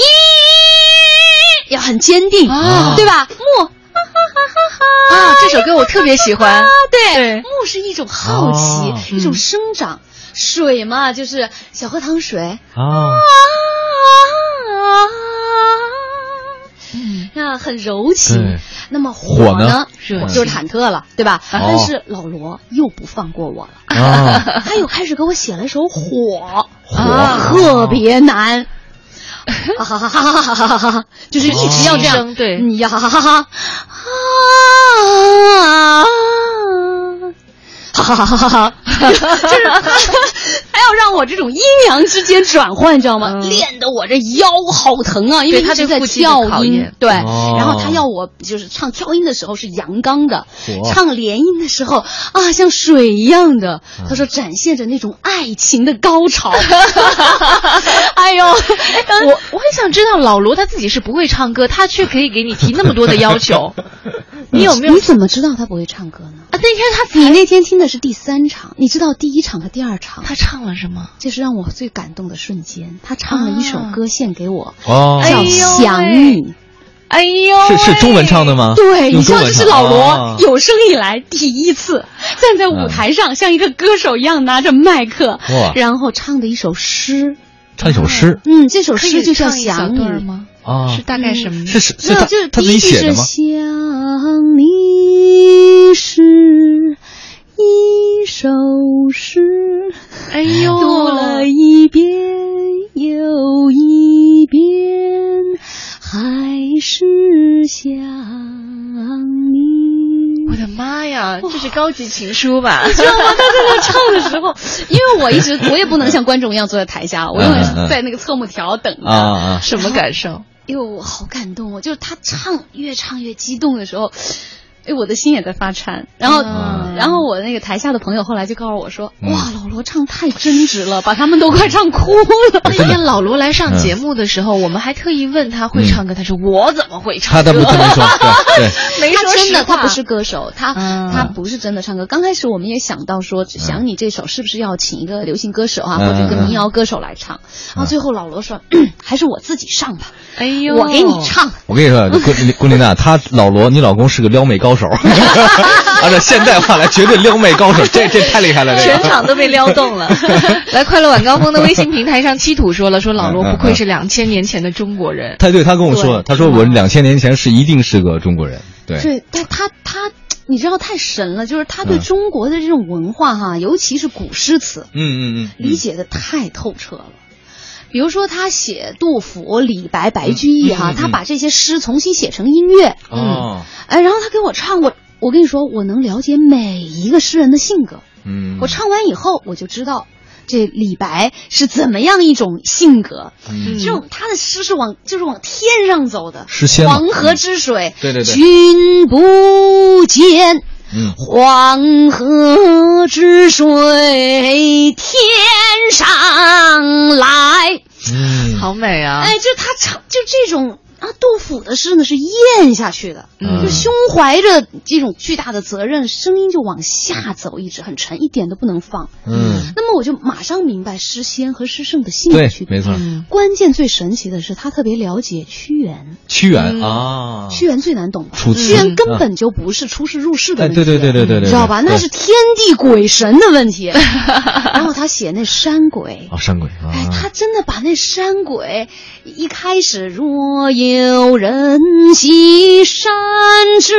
要很坚定，对吧？木。啊，这首歌我特别喜欢。对，木是一种好奇，一种生长；水嘛，就是小荷塘水。啊，那很柔情。那么火呢？是就是忐忑了，对吧？但是老罗又不放过我了，他又开始给我写了一首火，火特别难。哈哈哈哈哈哈哈哈！就是一直要这样，对，你呀哈哈哈哈，啊，哈哈哈哈哈哈，就是还要让我这种阴阳之间转换，你知道吗？练得我这腰好疼啊，因为他就在跳音，对，然后他要我就是唱跳音的时候是阳刚的，唱连音的时候啊像水一样的，他说展现着那种爱情的高潮。哎呦，我我很想知道老罗他自己是不会唱歌，他却可以给你提那么多的要求。你有没有？你怎么知道他不会唱歌呢？啊，那天他你那天听的是第三场，你知道第一场和第二场他唱了什么？就是让我最感动的瞬间，他唱了一首歌献给我，哦，叫《想你》。哎呦，是是中文唱的吗？对，你知道这是老罗有生以来第一次站在舞台上，像一个歌手一样拿着麦克，然后唱的一首诗。唱一首诗，嗯，这首诗就叫《想你》吗？啊，是大概什么？是是是他就是他自己写的吗？想你是一首诗，哎呦，读了一遍又一遍，还是想你。我的妈呀，这是高级情书吧？你知道吗？他在那唱的时候，因为我一直我也不能像观众一样坐在台下，我永远在那个侧幕条等着。什么感受？哎呦，我好感动哦！就是他唱越唱越激动的时候。哎，我的心也在发颤。然后，然后我那个台下的朋友后来就告诉我说：“哇，老罗唱太真挚了，把他们都快唱哭了。”那天老罗来上节目的时候，我们还特意问他会唱歌，他说：“我怎么会唱？”他他不这么说，对对，没说真的，他不是歌手，他他不是真的唱歌。刚开始我们也想到说，想你这首是不是要请一个流行歌手啊，或者一个民谣歌手来唱？然后最后老罗说：“还是我自己上吧。”哎呦，我给你唱。我跟你说，郭郭琳娜，他老罗，你老公是个撩妹高手。按照现代话来，绝对撩妹高手，这这太厉害了！全场都被撩动了。来，快乐晚高峰的微信平台上，七土说了，说老罗不愧是两千年前的中国人。他对他跟我说，他说我两千年前是一定是个中国人。对，对，但他他，你知道太神了，就是他对中国的这种文化哈，尤其是古诗词，嗯嗯嗯，理解的太透彻了。比如说，他写杜甫、李白、白居易哈，他把这些诗重新写成音乐，嗯，哎，然后他给我唱，我我跟你说，我能了解每一个诗人的性格，嗯，我唱完以后，我就知道这李白是怎么样一种性格，嗯，这种他的诗是往就是往天上走的，黄河之水，对对对，君不见。嗯，黄河之水天上来，嗯，好美啊！哎，就他唱，就这种啊，杜甫的诗呢是咽下去的，就胸怀着这种巨大的责任，声音就往下走，一直很沉，一点都不能放。嗯，那么我就马上明白诗仙和诗圣的性格区别。没错，关键最神奇的是他特别了解屈原。屈原啊，屈原最难懂吧？屈原根本就不是出世入世的问题，对对对对对对，知道吧？那是天地鬼神的问题。然后他写那山鬼哦，山鬼，哎，他真的把那山鬼一开始若有人袭山之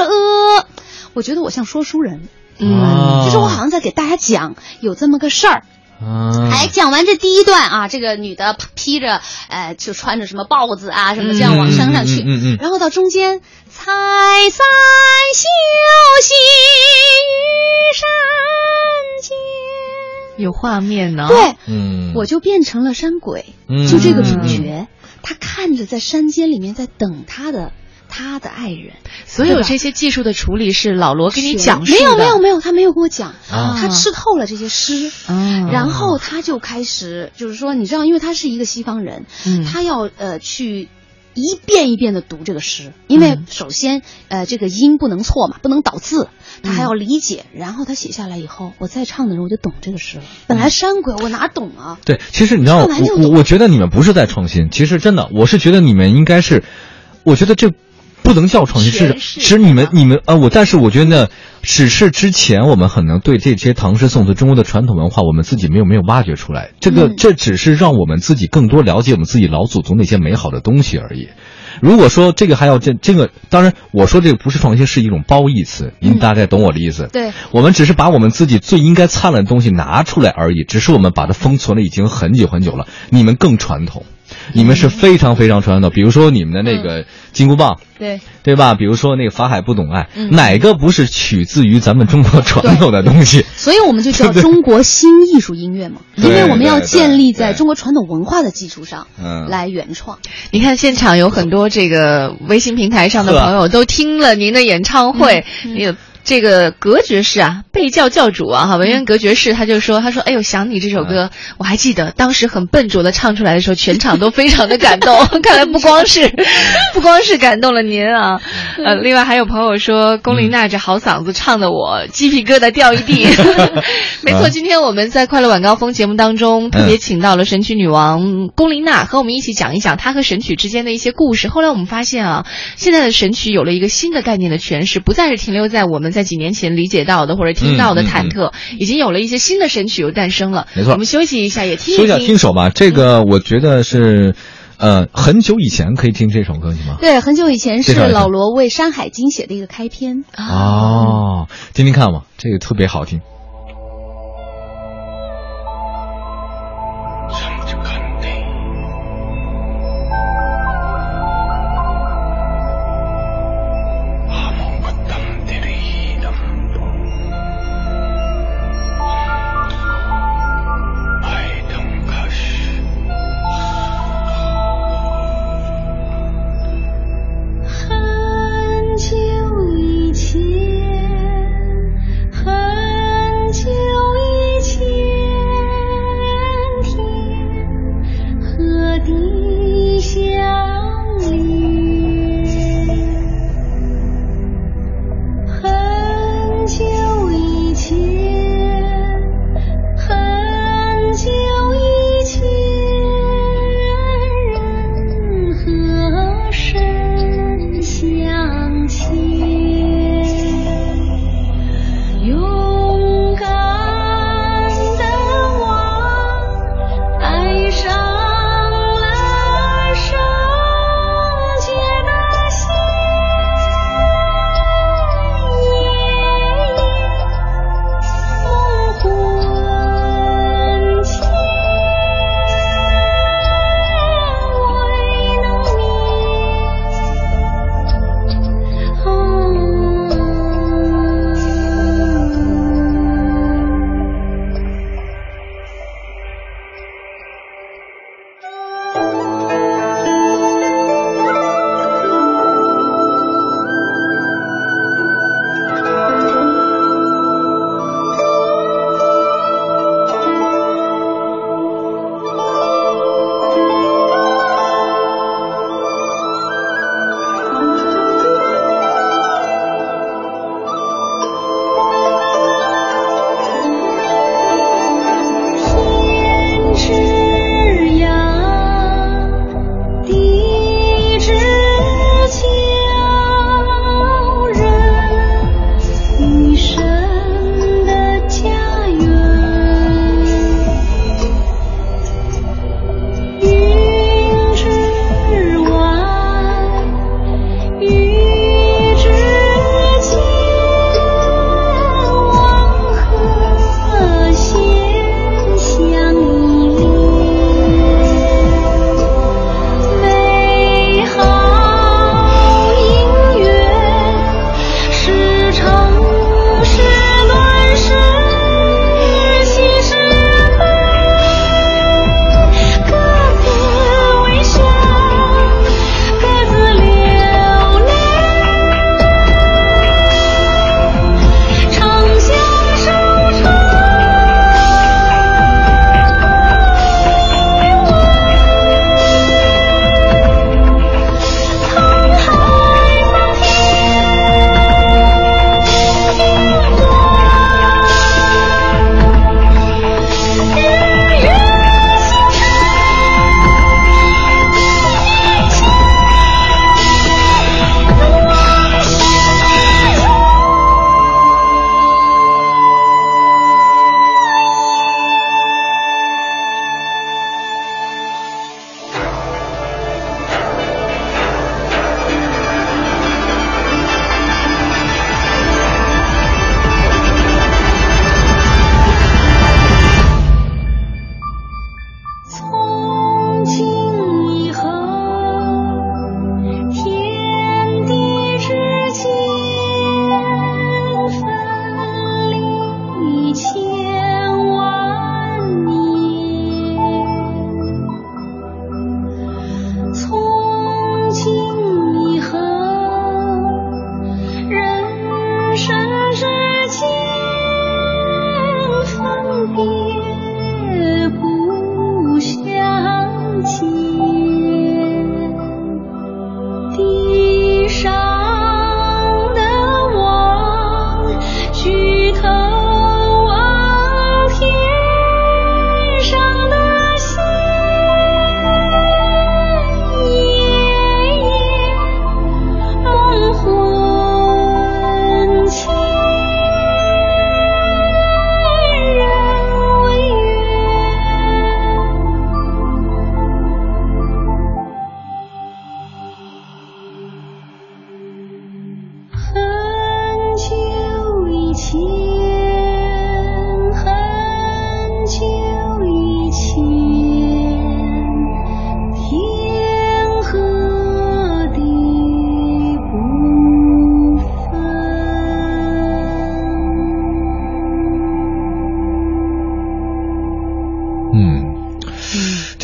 阿，我觉得我像说书人，嗯，就是我好像在给大家讲有这么个事儿。哎，讲完这第一段啊，这个女的披着，呃，就穿着什么豹子啊，什么这样往山上去，嗯嗯，然后到中间，采三秀兮于山间，有画面呢。对，嗯，我就变成了山鬼，嗯。就这个主角，他看着在山间里面在等他的。他的爱人，所有这些技术的处理是老罗给你讲述没有没有没有，他没有跟我讲，啊。他吃透了这些诗，啊。然后他就开始就是说，你知道，因为他是一个西方人，嗯。他要呃去。一遍一遍的读这个诗，因为嗯首先，呃，这个音不能错嘛，不能倒字，他嗯还要理解。然后他写下来以后，我再唱的时候我就懂这个诗了。本来山鬼我哪懂啊？对，其实你知道，我我我觉得你们不是在创新，其实真的，我是觉得你们应该是，我觉得这不能叫创新，是诠释是你们你们啊，我但是我觉得只是之前我们可能对这些唐诗宋词中国的传统文化，我们自己没有没有挖掘出来，这个、嗯这只是让我们自己更多了解我们自己老祖宗那些美好的东西而已。如果说这个还要这这个，当然我说这个不是创新，是一种褒义词，您大概懂我的意思。对，我们只是把我们自己最应该灿烂的东西拿出来而已，只是我们把它封存了已经很久很久了。你们更传统，你们是非常非常传统。比如说你们的那个金箍棒，对，对吧？比如说那个法海不懂爱，嗯哪个不是取自于咱们中国传统的东西？所以我们就叫 中国新艺术音乐嘛，因为我们要建立在中国传统文化的基础上嗯来原创。你看现场有很多这个微信平台上的朋友都听了您的演唱会，有。这个格爵士啊，被教教主啊，哈，文渊格爵士他就说，他说，哎呦，想你这首歌，我还记得当时很笨拙的唱出来的时候，全场都非常的感动。看来不光是，不光是感动了您啊，呃，另外还有朋友说，龚琳娜这好嗓子唱的我鸡皮疙瘩掉一地。没错，今天我们在快乐晚高峰节目当中特别请到了神曲女王龚琳娜，和我们一起讲一讲她和神曲之间的一些故事。后来我们发现啊，现在的神曲有了一个新的概念的诠释，不再是停留在我们在几年前理解到的或者听到的忐忑，已经有了一些新的神曲又诞生了。没错我们休息一下，也听说一下听。听首吧，这个我觉得是，呃，很久以前可以听这首歌是吗？对，很久以前是老罗为《山海经》写的一个开篇。哦，听听看吧，这个特别好听。“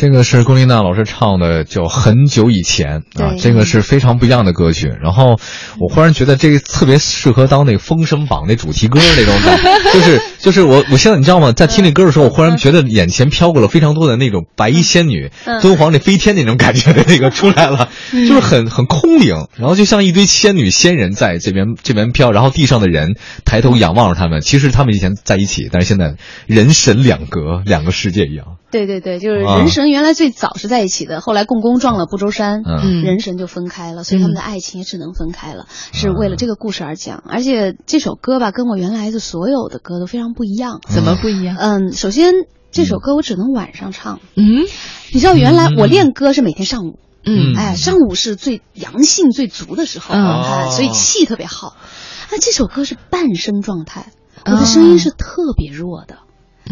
这个是龚琳娜老师唱的，叫《很久以前》啊，这个是非常不一样的歌曲。然后我忽然觉得这个特别适合当那个《封神榜》那主题歌那种感觉，就是就是我我现在你知道吗？在听那歌的时候，我忽然觉得眼前飘过了非常多的那种白衣仙女、嗯敦煌那飞天那种感觉的那个出来了，嗯就是很很空灵，然后就像一堆仙女仙人在这边这边飘，然后地上的人抬头仰望着他们，其实他们以前在一起，但是现在人神两隔，两个世界一样。对对对，就是啊人神原来最早是在一起的，后来共工撞了不周山，嗯人神就分开了，所以他们的爱情也只能分开了，是为了这个故事而讲。而且这首歌吧，跟我原来的所有的歌都非常不一样。怎么不一样？嗯，首先这首歌我只能晚上唱。嗯，你知道原来我练歌是每天上午。嗯哎，上午是最阳性最足的时候，嗯哎，哦所以气特别好。那这首歌是半声状态，我哦的声音是特别弱的，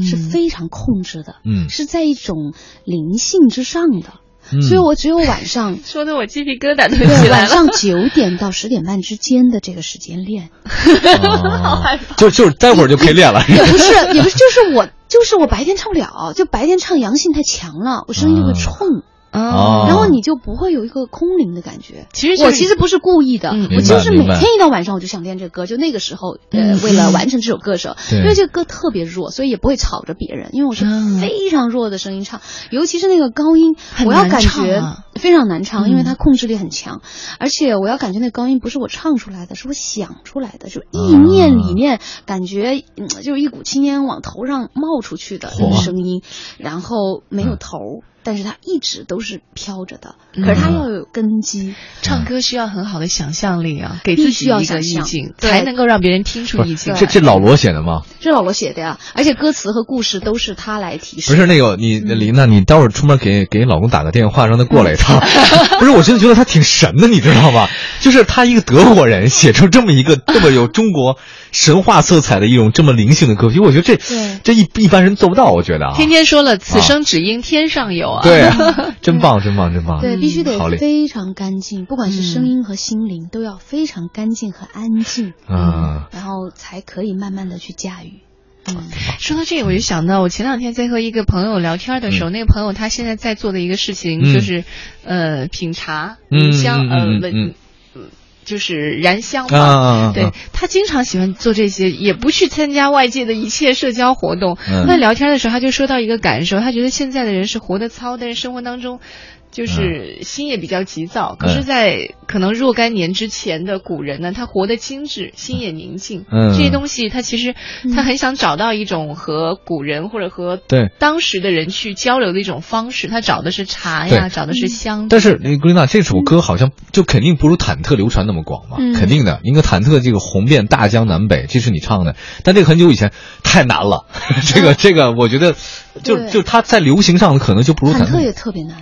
是嗯。非常控制的，嗯。是在一种灵性之上的，嗯。所以我只有晚上 说的我鸡皮疙瘩都对起来了。晚上九点到十点半之间的这个时间练，哦。就就是待会儿就可以练了。也不是 也不是，就是我就是我白天唱不了，就白天唱阳性太强了，我声音就会冲。哦。然后你就不会有一个空灵的感觉。其实我其实不是故意的，嗯。我就是每天一到晚上我就想练这个歌，就那个时候，呃，嗯为了完成这首歌的时候，因为这个歌特别弱，所以也不会吵着别人，因为我是嗯非常弱的声音唱，尤其是那个高音，我要感觉非常难唱，嗯因为它控制力很强，而且我要感觉那高音不是我唱出来的，是我想出来的，就意念里面感觉嗯，就是一股青烟往头上冒出去的那个声音，然后没有头儿。但是它一直都是飘着的，嗯可是它要有根基。唱歌需要很好的想象力啊，给自己一个意境，才能够让别人听出意境。这这老罗写的吗？这老罗写的呀，而且歌词和故事都是他来提示。不是那个你林娜，你待会儿出门给给老公打个电话，让他过来一趟。不是，我真的觉得他挺神的，你知道吗？就是他一个德国人写出这么一个 这么有中国神话色彩的一种这么灵性的歌曲，我觉得这这一一般人做不到，我觉得啊。天天说了，此生只应天上有啊。对啊，真棒，真棒，真棒。对，必须得。非常干净，不管是声音和心灵，都要非常干净和安静，嗯然后才可以慢慢的去驾驭。嗯说到这个，我就想到我前两天在和一个朋友聊天的时候，那个朋友他现在在做的一个事情嗯就是，呃，品茶、嗯香，呃，嗯嗯闻嗯。就是燃香嘛，啊对他经常喜欢做这些，也不去参加外界的一切社交活动。嗯那聊天的时候，他就说到一个感受，他觉得现在的人是活得糙，但是生活当中。就是心也比较急躁，可是，在可能若干年之前的古人呢，他活得精致，心也宁静。嗯这些东西他其实他很想找到一种和古人或者和对当时的人去交流的一种方式。他找的是茶呀，找的是香。但是，那格丽娜这首歌好像就肯定不如忐忑流传那么广嘛，嗯肯定的。因为忐忑这个红遍大江南北，这是你唱的，但这个很久以前太难了，这个这个我觉得就就他在流行上可能就不如忐忐忑也特别难。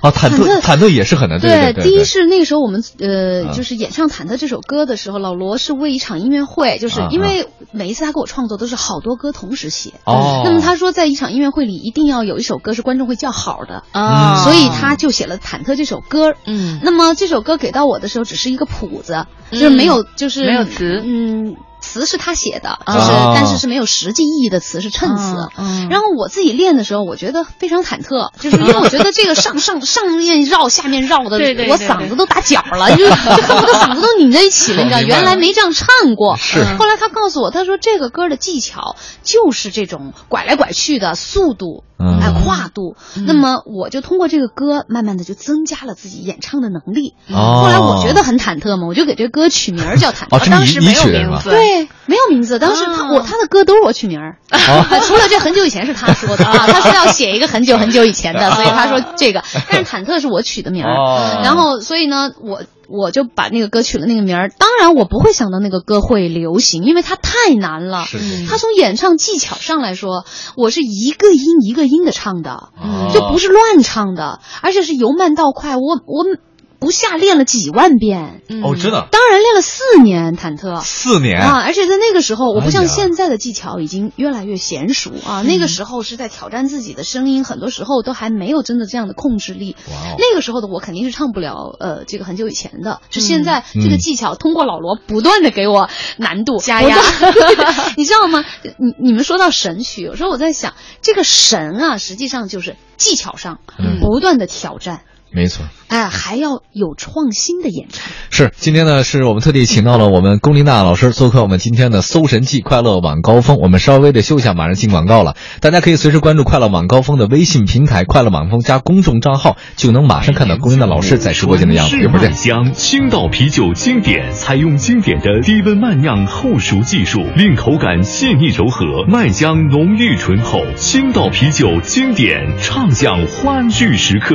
啊，忐忑忐忑。也是很难，对对第一是那个时候我们呃，啊。就是演唱《忐忑》这首歌的时候，老罗是为一场音乐会，就是啊因为每一次他给我创作都是好多歌同时写，哦。那么他说在一场音乐会里一定要有一首歌是观众会叫好的啊。所以他就写了《忐忑》这首歌。嗯，那么这首歌给到我的时候只是一个谱子，就是没有就是没有词。嗯。词是他写的，就哦是、但是是没有实际意义的词，是衬词。嗯然后我自己练的时候，我觉得非常忐忑，就是因为我觉得这个上 上上面绕下面绕的，对对对我嗓子都打搅了，就就恨不得嗓子都拧在一起了，你知道？原来没这样唱过。是后来他告诉我，他说这个歌的技巧就是这种拐来拐去的速度，嗯哎，跨度。那么我就通过这个歌，慢慢的就增加了自己演唱的能力。哦后来我觉得很忐忑嘛，我就给这歌取名儿叫忐忑。哦当时没有名字，对，没有名字。当时他我他的歌都是我取名儿，哦除了这很久以前是他说的 啊，他说要写一个很久很久以前的，所以他说这个。但是忐忑是我取的名儿，哦然后所以呢，我。我就把那个歌取了那个名儿，当然我不会想到那个歌会流行，因为它太难了。是是是它从演唱技巧上来说，我是一个音一个音的唱的，哦就不是乱唱的，而且是由慢到快。我我不下练了几万遍。哦，真的。当然练了四年忐忑，四年啊！而且在那个时候，我不像现在的技巧已经越来越娴熟啊。那个时候是在挑战自己的声音，很多时候都还没有真的这样的控制力。哦那个时候的我肯定是唱不了，呃，这个很久以前的，是现在嗯这个技巧通过老罗不断的给我难度加压 你知道吗？你你们说到神曲，有时候我在想，这个神啊，实际上就是技巧上嗯不断的挑战。没错。哎，还要有创新的演唱。是，今天呢，是我们特地请到了我们龚琳娜老师做客我们今天的《搜神记快乐晚高峰》。我们稍微的休息一下，马上进广告了。大家可以随时关注快乐晚高峰的微信平台“快乐晚风”加公众账号，就能马上看到龚琳娜老师在直播间的样子。一会儿见。香青岛啤酒经典采用经典的低温慢酿后熟技术，令口感细腻柔和，麦香浓郁醇厚。青岛啤酒经典，畅享欢聚时刻。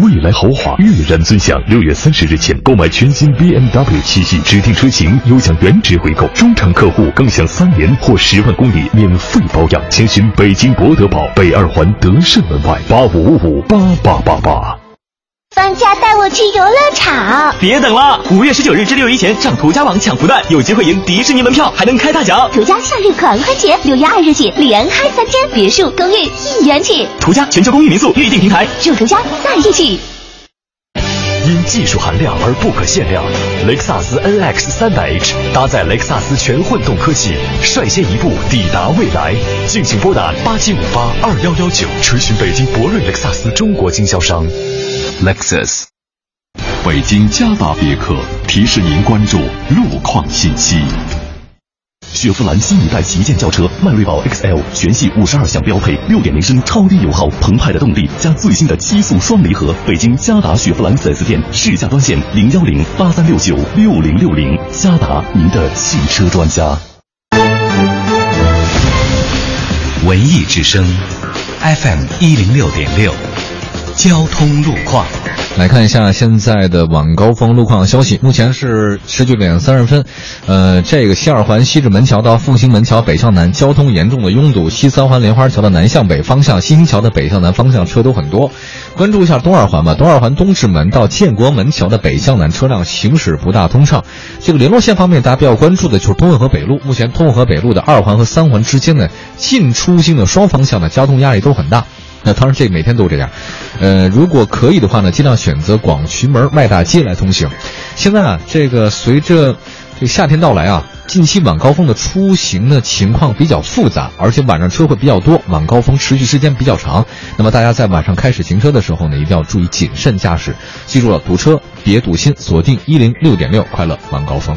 未来豪华跃然尊享，六月三十日前购买全新 BMW 七系指定车型，有享原值回购，中长客户更享三年或十万公里免费保养。请询北京博德堡北二环德胜门外八五五五八八八八。放假带我去游乐场。别等了，五月十九日至六一前上途家网抢福袋，有机会赢迪士尼门票，还能开大奖。途家夏日狂欢节，六月二日起连开三天，别墅、公寓一元起。途家全球公寓民宿预订平台，祝途家在一起。因技术含量而不可限量，雷克萨斯 NX 三百 H 搭载雷克萨斯全混动科技，率先一步抵达未来。敬请拨打八七五八二幺幺九，垂询北京博瑞雷克萨斯中国经销商。Lexus。北京嘉达别克提示您关注路况信息。雪佛兰新一代旗舰轿车迈锐宝 XL 全系五十二项标配，六点零升超低油耗，澎湃的动力加最新的七速双离合。北京嘉达雪佛兰 4S 店试驾专线零幺零八三六九六零六零，嘉达您的汽车专家。文艺之声，FM 一零六点六，交通路况。来看一下现在的晚高峰路况消息，目前是十九点三十分，呃，这个西二环西直门桥到复兴门桥北向南交通严重的拥堵，西三环莲花桥的南向北方向，西兴桥的北向南方向车都很多。关注一下东二环吧，东二环东直门到建国门桥的北向南车辆行驶不大通畅。这个联络线方面，大家比较关注的就是通惠河北路，目前通惠河北路的二环和三环之间的进出京的双方向的交通压力都很大。那当然，这每天都这样。呃，如果可以的话呢，尽量选择广渠门、麦大街来通行。现在啊，这个随着这个夏天到来啊，近期晚高峰的出行的情况比较复杂，而且晚上车会比较多，晚高峰持续时间比较长。那么大家在晚上开始行车的时候呢，一定要注意谨慎驾驶。记住了，堵车别堵心，锁定一零六点六快乐晚高峰。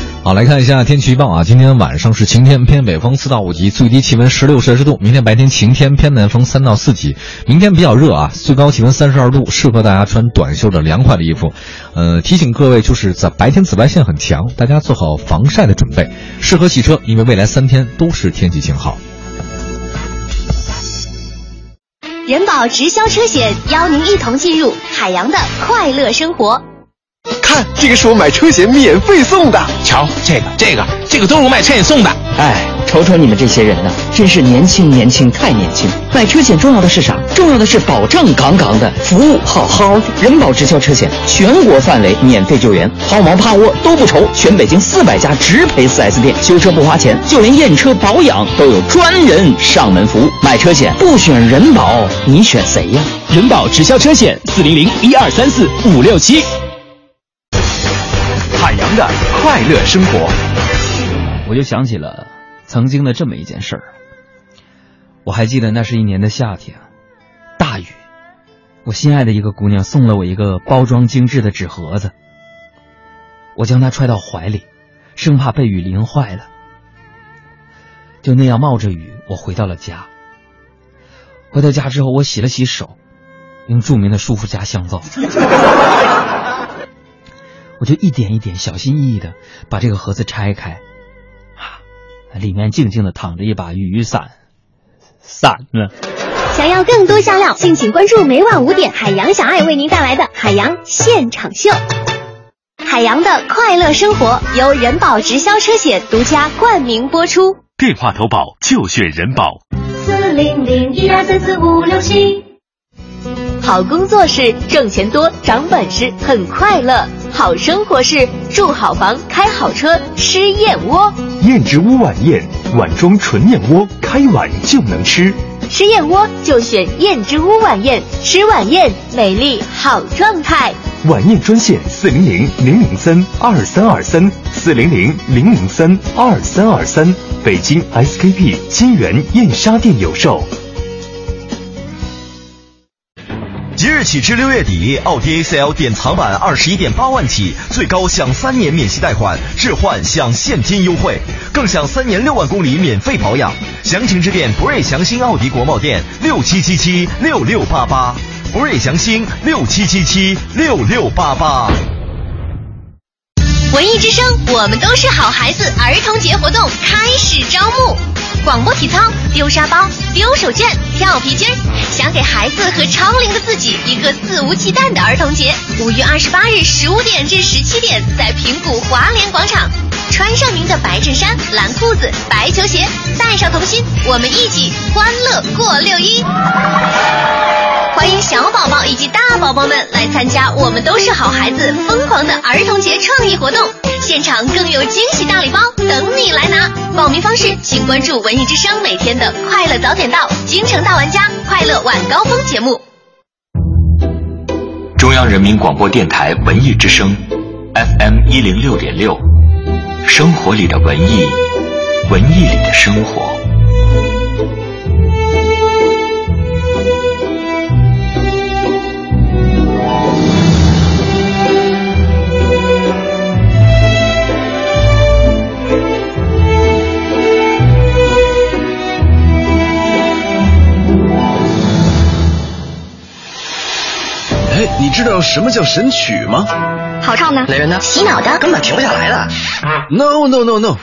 好，来看一下天气预报啊。今天晚上是晴天，偏北风四到五级，最低气温十六摄氏度。明天白天晴天，偏南风三到四级。明天比较热啊，最高气温三十二度，适合大家穿短袖的凉快的衣服。呃，提醒各位，就是在白天紫外线很强，大家做好防晒的准备，适合洗车，因为未来三天都是天气晴好。人保直销车险邀您一同进入海洋的快乐生活。看，这个是我买车险免费送的。瞧，这个、这个、这个都是买车险送的。哎，瞅瞅你们这些人呐，真是年轻年轻太年轻。买车险重要的是啥？重要的是保障杠杠的，服务好好的。人保直销车险，全国范围免费救援，抛锚趴窝都不愁。全北京四百家直赔 4S 店，修车不花钱，就连验车保养都有专人上门服务。买车险不选人保，你选谁呀？人保直销车险四零零一二三四五六七。海洋的快乐生活。我就想起了曾经的这么一件事儿。我还记得那是一年的夏天，大雨。我心爱的一个姑娘送了我一个包装精致的纸盒子，我将它揣到怀里，生怕被雨淋坏了。就那样冒着雨，我回到了家。回到家之后，我洗了洗手，用著名的舒肤佳香皂，我就一点一点小心翼翼的把这个盒子拆开，啊，里面静静的躺着一把雨伞，伞呢。想要更多香料，敬请关注每晚五点海洋小爱为您带来的海洋现场秀。海洋的快乐生活由人保直销车险独家冠名播出。电话投保就选人保。四零零一二三四五六七。好工作是挣钱多、长本事、很快乐；好生活是住好房、开好车、吃燕窝。燕之屋晚宴，碗中纯燕窝，开碗就能吃。吃燕窝就选燕之屋晚宴，吃晚宴美丽好状态。晚宴专线四零零零零三二三二三四零零零零三二三二三，北京 SKP 金源燕莎店有售。即日起至六月底，奥迪 A4L 典藏版二十一点八万起，最高享三年免息贷款，置换享现金优惠，更享三年六万公里免费保养。详情致电博瑞祥兴奥迪国贸店六七七七六六八八，博瑞祥兴六七七七六六八八。文艺之声，我们都是好孩子。儿童节活动开始招募，广播体操、丢沙包、丢手绢、跳皮筋儿，想给孩子和超龄的自己一个肆无忌惮的儿童节。五月二十八日十五点至十七点，在平谷华联广场，穿上您的白衬衫、蓝裤子、白球鞋，带上童心，我们一起欢乐过六一。欢迎小宝宝以及大宝宝们来参加“我们都是好孩子”疯狂的儿童节创意活动，现场更有惊喜大礼包等你来拿。报名方式，请关注文艺之声每天的快乐早点到、京城大玩家、快乐晚高峰节目。中央人民广播电台文艺之声，FM 一零六点六，生活里的文艺，文艺里的生活。知道什么叫神曲吗？好唱的，雷人呢？洗脑的，根本停不下来的。No no no no，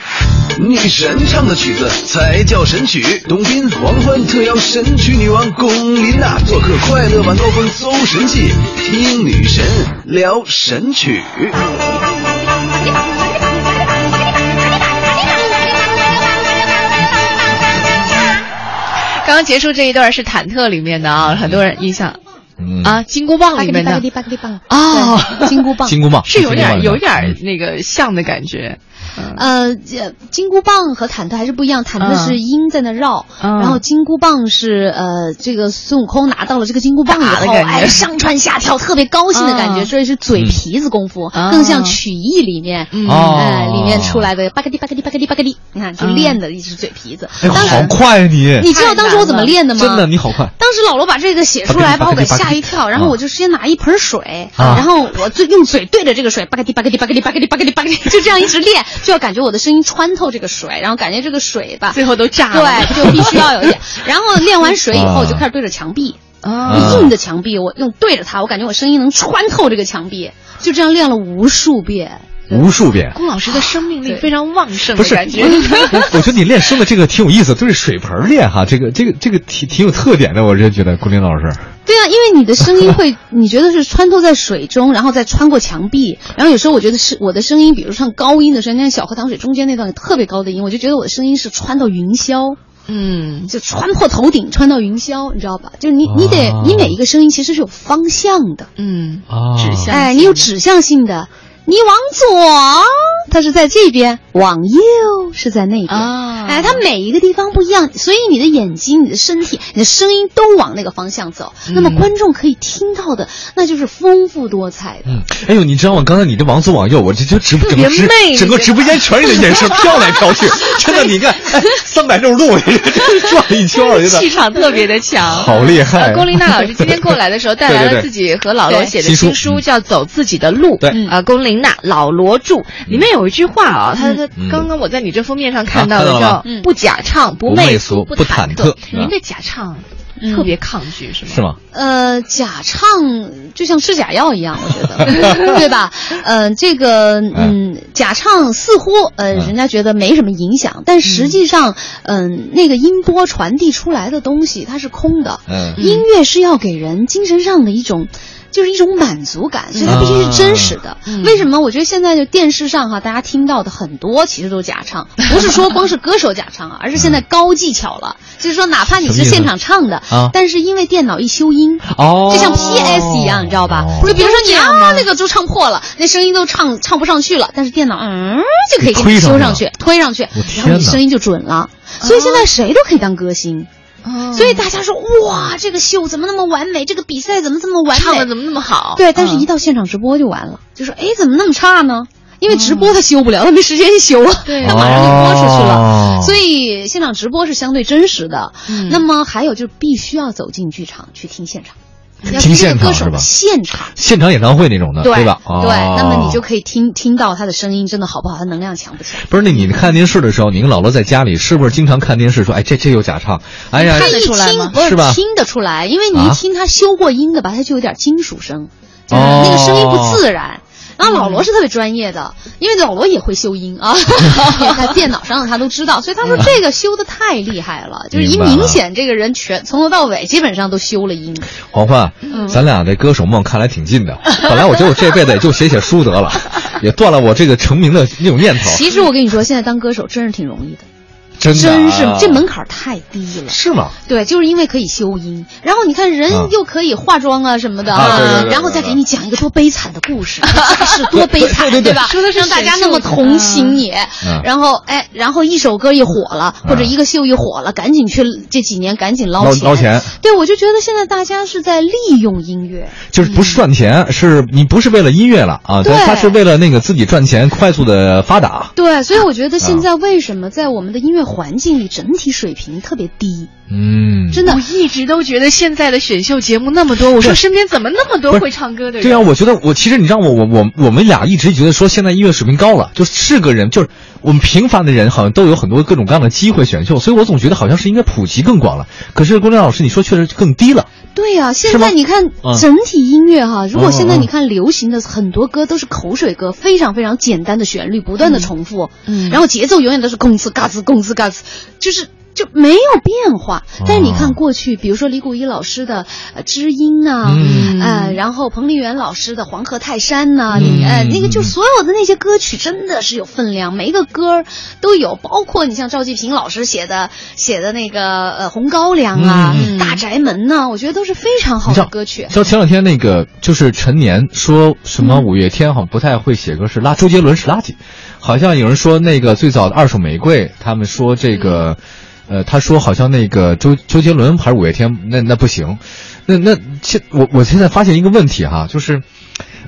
女神唱的曲子才叫神曲。董斌、黄欢特邀神曲女王龚琳娜做客快乐晚高峰，搜神记，听女神聊神曲。刚刚结束这一段是忐忑里面的啊，很多人印象。啊，金箍棒里面的巴克利巴克利棒哦，金箍棒，金箍棒是有点有点那个像的感觉。呃，这金箍棒和忐忑还是不一样，忐忑是鹰在那绕，嗯。然后金箍棒是呃，这个孙悟空拿到了这个金箍棒以后，哎，上蹿下跳，特别高兴的感觉，嗯。所以是嘴皮子功夫，啊更像曲艺里面，嗯。哎，哦。里面出来的巴克利巴克利巴克利巴克利，你看就嗯练的一直嘴皮子。哎，当时好快啊你！你知道当时我怎么练的吗？真的，你好快。当时老罗把这个写出来，把我给吓一跳，然后我就直接拿一盆水，啊。然后我就用嘴对着这个水，巴克滴巴克滴巴克滴巴克滴巴克滴巴克滴，就这样一直练，就要感觉我的声音穿透这个水，然后感觉这个水吧，最后都炸了。对，就必须要有一点。然后练完水以后，就开始对着墙壁，啊硬的墙壁，我用对着它，我感觉我声音能穿透这个墙壁，就这样练了无数遍。无数遍。龚老师的生命力非常旺盛不是，的感觉。我觉得你练声的这个挺有意思，对着水盆练哈，这个这个这个挺挺有特点的，我真觉得龚林老师。对啊，因为你的声音会，你觉得是穿透在水中，然后再穿过墙壁，然后有时候我觉得是我的声音，比如唱高音的声音，像小河淌水中间那段特别高的音，我就觉得我的声音是穿到云霄，嗯，就穿破头顶，穿到云霄，你知道吧？就是你你得你每一个声音其实是有方向的，嗯啊指向哎，你有指向性的。你往左，它是在这边；往右是在那边。啊，哎，它每一个地方不一样，所以你的眼睛、你的身体、你的声音都往那个方向走。那么观众可以听到的，那就是丰富多彩的。嗯，哎呦，你知道吗？刚才你这往左往右，我这就直整别个直整个直播间全是你的眼神飘来飘去，真的，你看，哎，三百六十度转了一圈，我觉得。气场特别的强，好厉害。呃龚琳娜老师今天过来的时候，带来了自己和老罗写的新书新书，叫《走自己的路》。对。啊，龚琳娜、老罗著，里面有一句话啊，他他嗯。刚刚我在你这封面上看到的叫“不假唱，不不媚媚俗不不忐忑。您对假唱特别抗拒是吗？是吗？呃，假唱就像吃假药一样，我觉得，对吧？呃，这个，嗯，假唱似乎呃，人家觉得没什么影响，但实际上，嗯、那个音波传递出来的东西它是空的。嗯。音乐是要给人精神上的一种。就是一种满足感，所以它必须是真实的。为什么？我觉得现在就电视上哈，大家听到的很多其实都是假唱，不是说光是歌手假唱啊，而是现在高技巧了。就是说，哪怕你是现场唱的，啊但是因为电脑一修音，哦就像 PS 一样，你知道吧？哦就比如说你啊，那个就唱破了，那声音都唱唱不上去了，但是电脑嗯就可以给你修上去，推上去，然后你声音就准了。所以现在谁都可以当歌星。所以大家说哇，这个秀怎么那么完美？这个比赛怎么这么完美？唱的怎么那么好？对，但是一到现场直播就完了，就说哎，怎么那么差呢？因为直播他修不了，他没时间修他马上就播出去了。哦所以现场直播是相对真实的。嗯那么还有就是必须要走进剧场去听现场，要听现场是吧现场。现场演唱会那种的，对吧？哦对，那么你就可以听听到他的声音真的好不好，他能量强不强。不是那你看电视的时候，你跟姥姥在家里是不是经常看电视说，哎，这这有假唱？哎呀，他一听不是吧？听得出来，因为你啊一听他修过音的吧，他就有点金属声，就是哦那个声音不自然。然后老罗是特别专业的，因为老罗也会修音啊，也在电脑上他都知道，所以他说这个修的太厉害了，就是一明显这个人全从头到尾基本上都修了音。黄欢，嗯咱俩这歌手梦看来挺近的。本来我觉得我这辈子也就写写书得了，也断了我这个成名的那种念头。其实我跟你说，现在当歌手真是挺容易的。真的真是啊这门槛太低了，是吗？对，就是因为可以修音，然后你看啊人又可以化妆啊什么的啊然后再给你讲一个多悲惨的故事，是多悲惨，对吧？说的是让大家那么同情你。嗯，然后哎，然后一首歌一火了，或者一个秀一火了，赶紧去这几年赶紧捞捞钱，捞钱。对，我就觉得现在大家是在利用音乐，就是不是赚钱，是你不是为了音乐了啊，对。他是为了那个自己赚钱，快速的发达。对，所以我觉得啊。现在为什么在我们的音乐环境里整体水平特别低？嗯，真的我一直都觉得现在的选秀节目那么多，我说身边怎么那么多会唱歌的人？对啊，我觉得我其实你让我我我我们俩一直觉得说现在音乐水平高了，就是个人就是我们平凡的人好像都有很多各种各样的机会选秀，所以我总觉得好像是应该普及更广了。可是郭亮老师你说确实更低了。对呀、现在你看嗯整体音乐哈，如果现在你看流行的很多歌都是口水歌，非常非常简单的旋律，不断的重复，嗯然后节奏永远都是公呲嘎吱公呲嘎吱，就是。就没有变化，但是你看过去，比如说李谷一老师的呃《知音》呐，嗯。呃，然后彭丽媛老师的《黄河泰山》呐，嗯。你呃那个就所有的那些歌曲真的是有分量，每一个歌儿都有，包括你像赵季平老师写的写的那个呃《红高粱》啊，嗯大宅门》呐，我觉得都是非常好的歌曲。像前两天那个就是陈年说什么五月天好像不太会写歌，是垃周杰伦是垃圾，好像有人说那个最早的二手玫瑰，他们说这个，呃，他说好像那个周周杰伦还是五月天，那那不行，那那现我我现在发现一个问题哈，就是，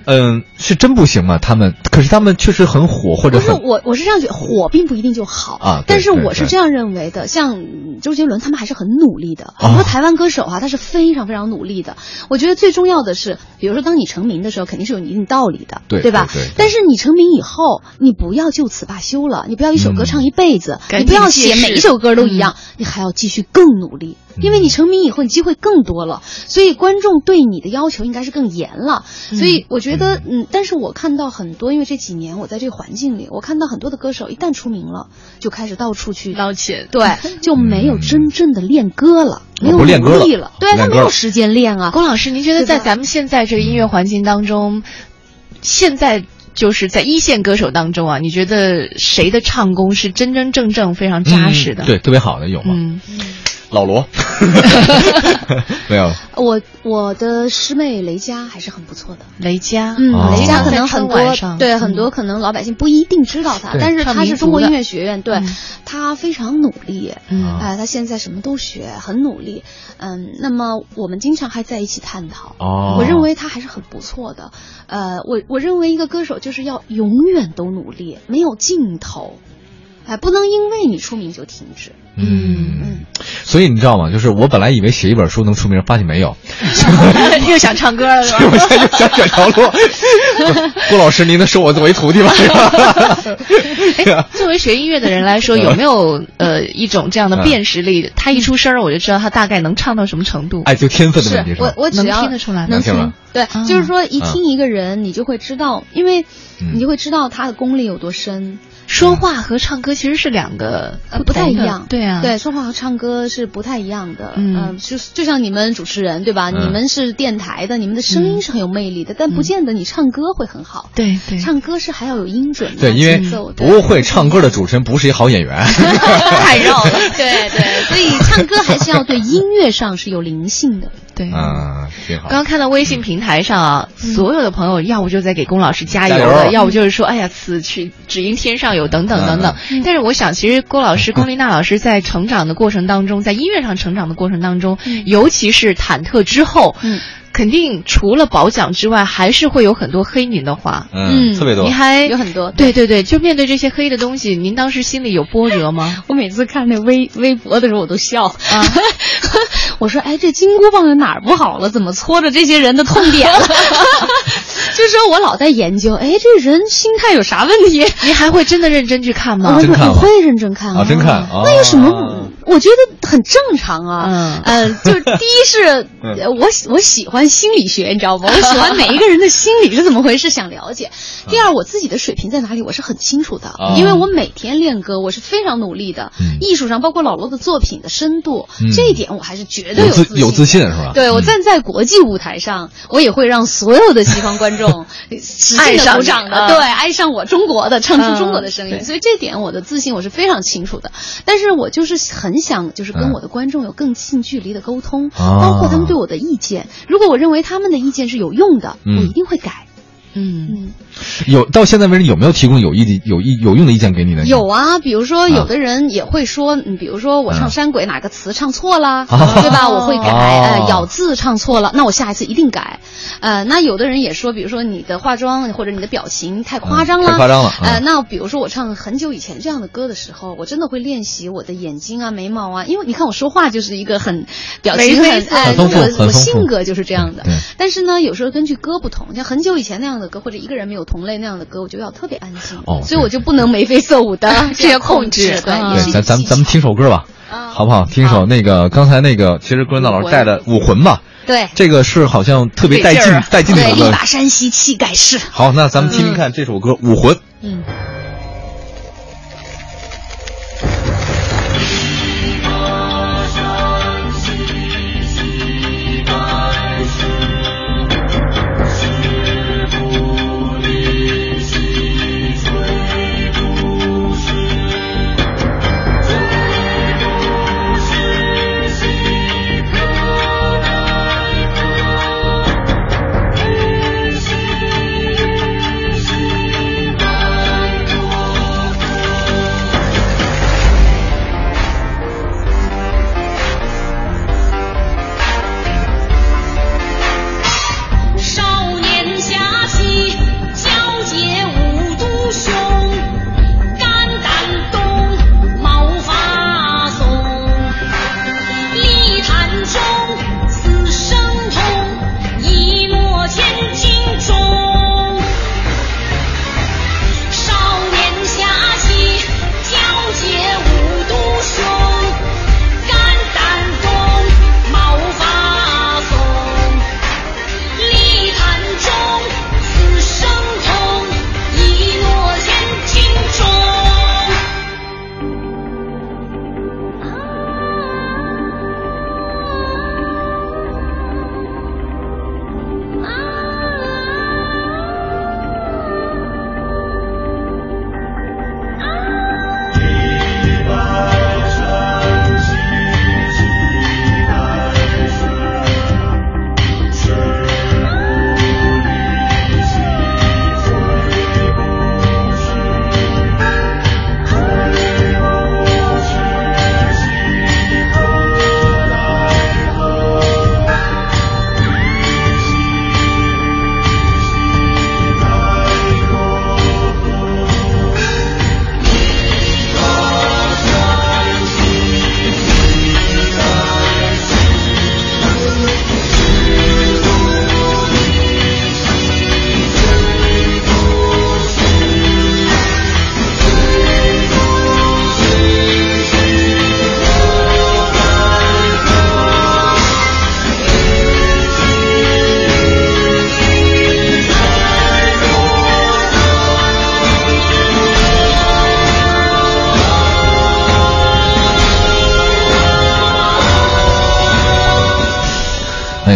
嗯、是真不行吗？他们可是他们确实很火，或者很不是我，我是这样觉得，火并不一定就好啊但是我是这样认为的，像嗯周杰伦他们还是很努力的，很哦多台湾歌手哈、他是非常非常努力的。我觉得最重要的是，比如说当你成名的时候，肯定是有一定道理的，对吧？对对对但是你成名以后，你不要就此罢休了，你不要一首歌唱一辈子，你不要写每一首歌都一样，你还要继续更努力。因为你成名以后，你机会更多了，所以观众对你的要求应该是更严了。所以我觉得，嗯，但是我看到很多，因为这几年我在这个环境里，我看到很多的歌手一旦出名了，就开始到处去捞钱，对，就没有真正的练歌了，没有不练歌了。努力了，对他没有时间练啊。龚老师，您觉得在咱们现在这个音乐环境当中，现在就是在一线歌手当中啊，你觉得谁的唱功是真真正正非常扎实的？嗯。对，特别好的有吗？嗯，老罗，没有。我我的师妹雷佳还是很不错的。雷佳，嗯，哦。雷佳可能很多对很多可能老百姓不一定知道她，但是唱她是中国音乐学院，对他非常努力，嗯。哎，她现在什么都学，很努力，嗯，那么我们经常还在一起探讨。哦。我认为他还是很不错的，呃，我我认为一个歌手就是要永远都努力，没有尽头，哎，不能因为你出名就停止。嗯，所以你知道吗？就是我本来以为写一本书能出名，发现没有。又想唱歌了是吧？我现在就想选条路。郭老师，您能收我作为徒弟吗？是吧？哎，作为学音乐的人来说，有没有呃一种这样的辨识力？他一出声儿，我就知道他大概能唱到什么程度。哎，就天分的问题是我我只要能听得出来能能听吗对，啊就是说一嗯听一个人，你就会知道，因为嗯你就会知道他的功力有多深。说话和唱歌其实是两个呃，不太一样，对啊，对，说话和唱歌是不太一样的，嗯呃就就像你们主持人对吧？嗯你们是电台的，你们的声音是很有魅力的，但不见得你唱歌会很好。对对，唱歌是还要有音准的，对，因为不会唱歌的主持人不是一好演员。太绕了。对对，所以唱歌还是要对音乐上是有灵性的。对，嗯，挺好。刚刚看到微信平台上啊，所有的朋友要不就在给龚老师加油加了，油。要不就是说，哎呀，此去只因天上有等等等等。嗯。但是我想，其实郭老师、龚琳娜老师在成长的过程当中，在音乐上成长的过程当中，尤其是忐忑之后，嗯肯定除了褒奖之外，还是会有很多黑您的话。嗯，特别多您。还有很多对对对，就面对这些黑的东西，您当时心里有波折吗？我每次看那微微博的时候，我都笑啊。我说，哎，这金箍棒有哪儿不好了？怎么戳着这些人的痛点了？就是说我老在研究，哎，这人心态有啥问题？您还会真的认真去看吗？我会认真看啊真看啊那有什么不？我觉得很正常啊。嗯呃，就是第一是，我喜我喜欢心理学，你知道吗？我喜欢每一个人的心理是怎么回事，想了解。第二，我自己的水平在哪里，我是很清楚的，啊因为我每天练歌，我是非常努力的。嗯艺术上，包括老罗的作品的深度，嗯这一点我还是绝对有自自有自信是吧？对我嗯站在国际舞台上，我也会让所有的西方观众 使劲的鼓掌的，嗯对，爱上我中国的，唱出中国的声音。所以这点我的自信我是非常清楚的。但是我就是很想，就是跟嗯。我的观众有更近距离的沟通，啊。包括他们对我的意见。如果我认为他们的意见是有用的，嗯。我一定会改。嗯，嗯，有到现在为止有没有提供有意的有意有用的意见给你呢？有啊，比如说有的人也会说，嗯，比如说我唱山鬼哪个词唱错了，啊对吧？我会改，哦呃，咬字唱错了，那我下一次一定改。呃，那有的人也说，比如说你的化妆或者你的表情太夸张了，嗯太夸张了嗯呃，那比如说我唱很久以前这样的歌的时候，我真的会练习我的眼睛啊、眉毛啊，因为你看我说话就是一个很表情很哎，我我性格就是这样的。但是呢，有时候根据歌不同，像很久以前那样的歌，或者一个人没有同类那样的歌，我就要特别安静，哦所以我就不能眉飞色舞的 这些控制对，咱咱们咱们听首歌吧，好不好？听首那个刚才那个，其实郭文道老师带的《武魂》吧，对这个是好像特别带劲带劲的对，一个一把。山西气盖世。好，那咱们听听看这首歌《武魂》。嗯。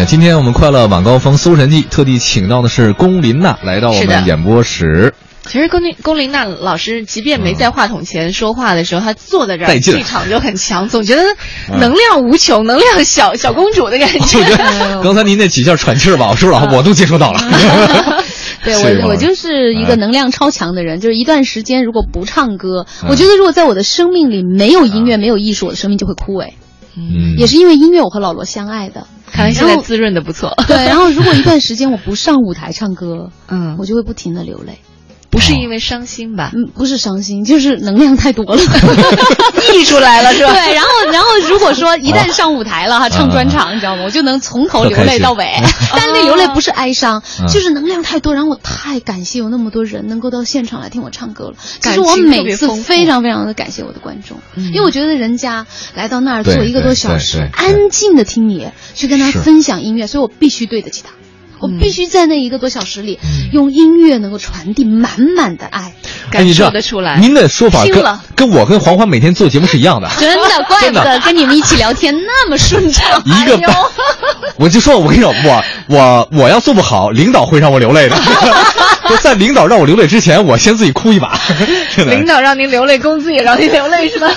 今天我们快乐晚高峰搜神记特地请到的是龚琳娜来到我们演播室。其实龚琳龚琳娜老师，即便没在话筒前说话的时候，她坐在这儿，气场就很强，总觉得 能量无穷，能量小小公主的感觉。刚才您那几下喘气儿吧，我是不是我都接收到了？对我，我就是一个能量超强的人，就是一段时间如果不唱歌，我觉得如果在我的生命里没有音乐、没有艺术，我的生命就会枯萎。嗯也是因为音乐，我和老罗相爱的。看来现在滋润的不错。对，然后如果一段时间我不上舞台唱歌，嗯，我就会不停的流泪。不是因为伤心吧？嗯，不是伤心，就是能量太多了，溢出来了是吧？对，然后然后如果说一旦上舞台了哈，唱专场，你知道吗？我就能从头流泪到尾。但是那流泪不是哀伤，就是能量太多。然后我太感谢有那么多人能够到现场来听我唱歌了。其实我每次非常非常的感谢我的观众，因为我觉得人家来到那儿坐一个多小时，安静的听你去跟他分享音乐，所以我必须对得起他。我必须在那一个多小时里，用音乐能够传递满满的爱，感受得出来。您的说法跟跟我跟黄欢每天做节目是一样的，真的，怪不得 跟你们一起聊天那么顺畅。一个半，我就说，我跟你说，我我我要做不好，领导会让我流泪的。就在领导让我流泪之前，我先自己哭一把。领导让您流泪，工资也让您流泪是吧？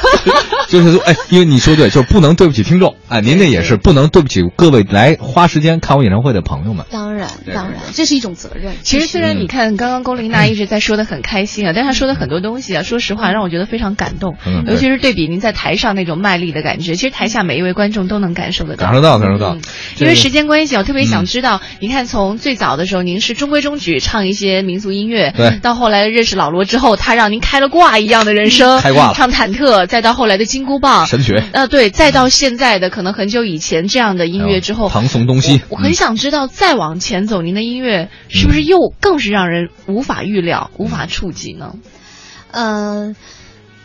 就是说，哎，因为你说对，就是不能对不起听众，哎，您那也是不能对不起各位来花时间看我演唱会的朋友们。当然，当然，这是一种责任。其实虽然你看刚刚龚琳娜一直在说的很开心啊，但是她说的很多东西啊，说实话让我觉得非常感动，嗯尤其是对比您在台上那种卖力的感觉，其实台下每一位观众都能感受得到。感受到，感受到。因为时间关系，我特别想知道，你看从最早的时候，您是中规中矩唱一些民族音乐，对，到后来认识老罗之后，他让您开了挂一样的人生，开挂，唱忐忑，再到后来的金箍棒。神曲，呃，对，再到现在的可能很久以前这样的音乐之后，唐宋东西，我很想知道再往前走，您的音乐是不是又更是让人无法预料、无法触及呢？嗯。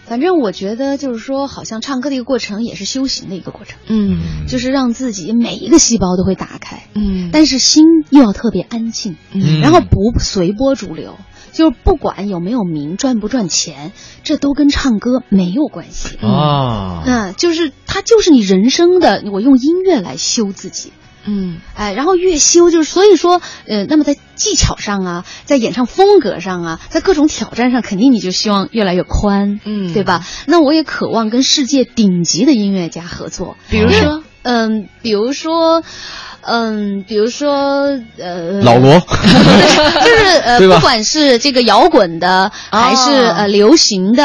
反正我觉得，就是说，好像唱歌的一个过程，也是修行的一个过程。嗯，就是让自己每一个细胞都会打开。嗯，但是心又要特别安静。嗯，然后不随波逐流，就是不管有没有名、赚不赚钱，这都跟唱歌没有关系。啊，嗯，就是它就是你人生的，我用音乐来修自己。嗯，哎，然后越修就是，所以说，呃，那么在技巧上啊，在演唱风格上啊，在各种挑战上，肯定你就希望越来越宽，嗯，对吧？那我也渴望跟世界顶级的音乐家合作，比如说，嗯，比如说。嗯，比如说，呃，老罗，就是呃，不管是这个摇滚的，还是呃流行的，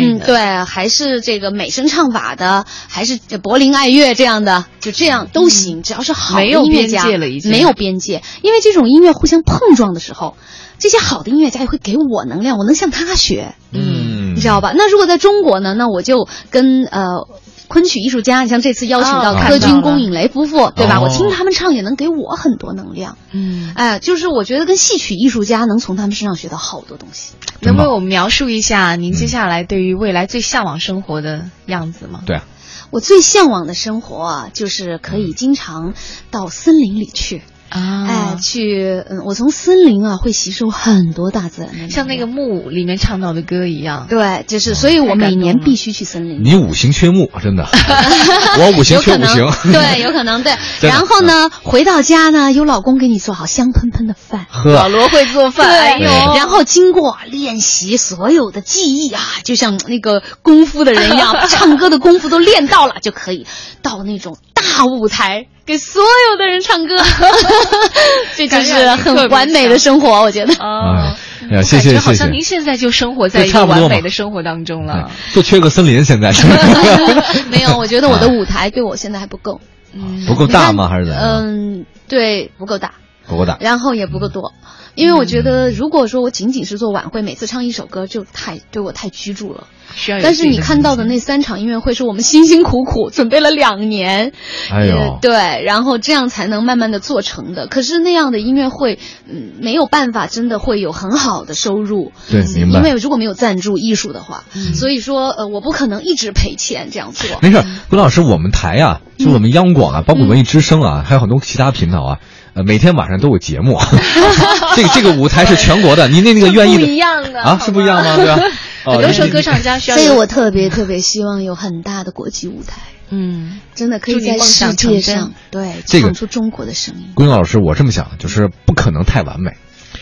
嗯，对，还是这个美声唱法的，还是柏林爱乐这样的，就这样都行，只要是好的音乐家，没有边界了，已经。没有边界，因为这种音乐互相碰撞的时候，这些好的音乐家也会给我能量，我能向他学，嗯，你知道吧？那如果在中国呢，那我就跟呃。昆曲艺术家，你像这次邀请到柯军、龚颖雷夫妇，对吧？我听他们唱也能给我很多能量。嗯，哎，就是我觉得跟戏曲艺术家能从他们身上学到好多东西。能为我们描述一下您接下来对于未来最向往生活的样子吗？对啊，我最向往的生活啊，就是可以经常到森林里去。啊，哎，去，嗯，我从森林啊会吸收很多大自然的，像那个木里面唱到的歌一样。对，就是，所以我每年必须去森林。你五行缺木，真的，我五行缺五行。对，有可能对。然后呢，回到家呢，有老公给你做好香喷喷的饭。喝。老罗会做饭，哎呦。然后经过练习，所有的技艺啊，就像那个功夫的人一样，唱歌的功夫都练到了，就可以到那种大舞台。给所有的人唱歌，这就是很完美的生活，我觉得。哦，呀，谢谢谢谢。好像您现在就生活在一个完美的生活当中了。就缺个森林，现在是。没有，我觉得我的舞台对我现在还不够。嗯，不够大吗？还是怎样？嗯，对，不够大。不够大，然后也不够多，因为我觉得，如果说我仅仅是做晚会，每次唱一首歌，就太对我太拘住了。但是你看到的那三场音乐会，是我们辛辛苦苦准备了两年，哎呦，对，然后这样才能慢慢的做成的。可是那样的音乐会，嗯，没有办法真的会有很好的收入。对，明白。因为如果没有赞助艺术的话，所以说呃，我不可能一直赔钱这样做。没事，郭老师，我们台啊，就我们央广啊，包括文艺之声啊，还有很多其他频道啊。呃，每天晚上都有节目，这个这个舞台是全国的，您那那个愿意的不一样的啊，是不一样吗？对吧？很多时候歌唱家需要，所以我特别特别希望有很大的国际舞台。嗯，真的可以在世界上对这个唱出中国的声音。龚英老师，我这么想，就是不可能太完美，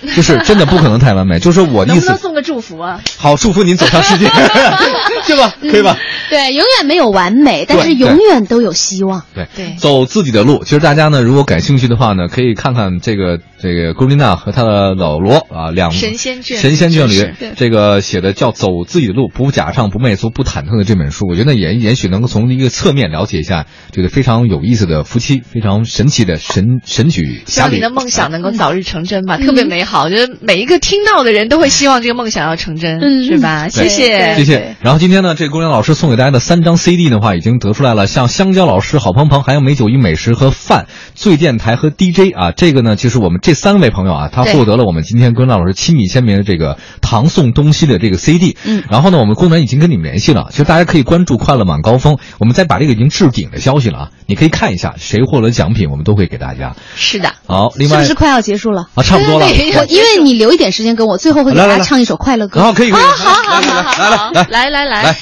就是真的不可能太完美。就是我的意思能不能，送个祝福啊？好，祝福您走向世界，是吧？可以吧？对，永远没有完美，但是永远都有希望。对对走自己的路。其实大家呢，如果感兴趣的话呢，可以看看这个这个龚琳娜和她的老罗啊两神仙神仙眷侣这个写的叫《走自己的路，不假唱，不媚俗，不忐忑》的这本书，我觉得也也许能够从一个侧面了解一下这个非常有意思的夫妻，非常神奇的神神曲希望你的。梦想能够早日成真吧，特别美好。我觉得每一个听到的人都会希望这个梦想要成真，嗯是吧？谢谢，谢谢。然后今天呢，这龚琳老师送给大家的三张 CD 的话，已经得出来了，像香蕉老师、好鹏鹏，还有美酒与美食和饭、醉电台和 DJ 啊，这个呢，就是我们这三位朋友啊，他获得了我们今天龚琳老师亲笔签名的这个唐宋东西的这个 CD。嗯然后呢，我们工作人员已经跟你们联系了，其实大家可以关注“快乐满高峰”，我们再把这个已经置顶的消息了啊，你可以看一下谁获得奖品，我们都会给大家。是的。好，另外是不是快要结束了？啊，差不多了。我因为你留一点时间给我，最后会给大家唱一首快乐歌。然后可以可好好好好来来来来来来。来，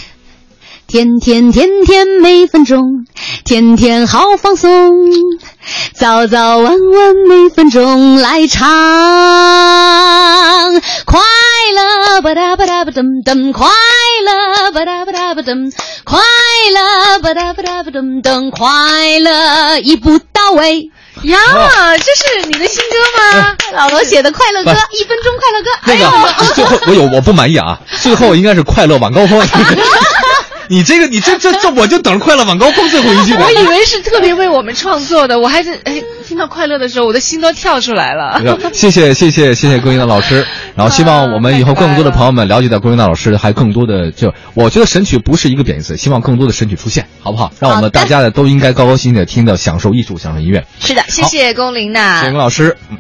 天天天天每分钟，天天好放松，早早晚晚每分钟来唱，快乐吧哒吧哒吧噔噔，快乐吧哒吧哒吧噔，快乐吧哒吧哒吧噔噔，快乐一步到位。呀，这是你的新歌吗？老罗写的快乐歌，一分钟快乐歌。那个最后我有我不满意啊，最后应该是快乐晚高峰。你这个你这这这我就等着快乐晚高峰最后一句呢。我以为是特别为我们创作的，我还是哎，听到快乐的时候，我的心都跳出来了。谢谢谢谢谢谢龚琳娜老师，然后希望我们以后更多的朋友们了解到龚琳娜老师，还更多的就我觉得神曲不是一个贬义词，希望更多的神曲出现，好不好？让我们大家呢都应该高高兴兴的听到，享受艺术，享受音乐。是的，谢谢龚琳娜谢谢龚老师。嗯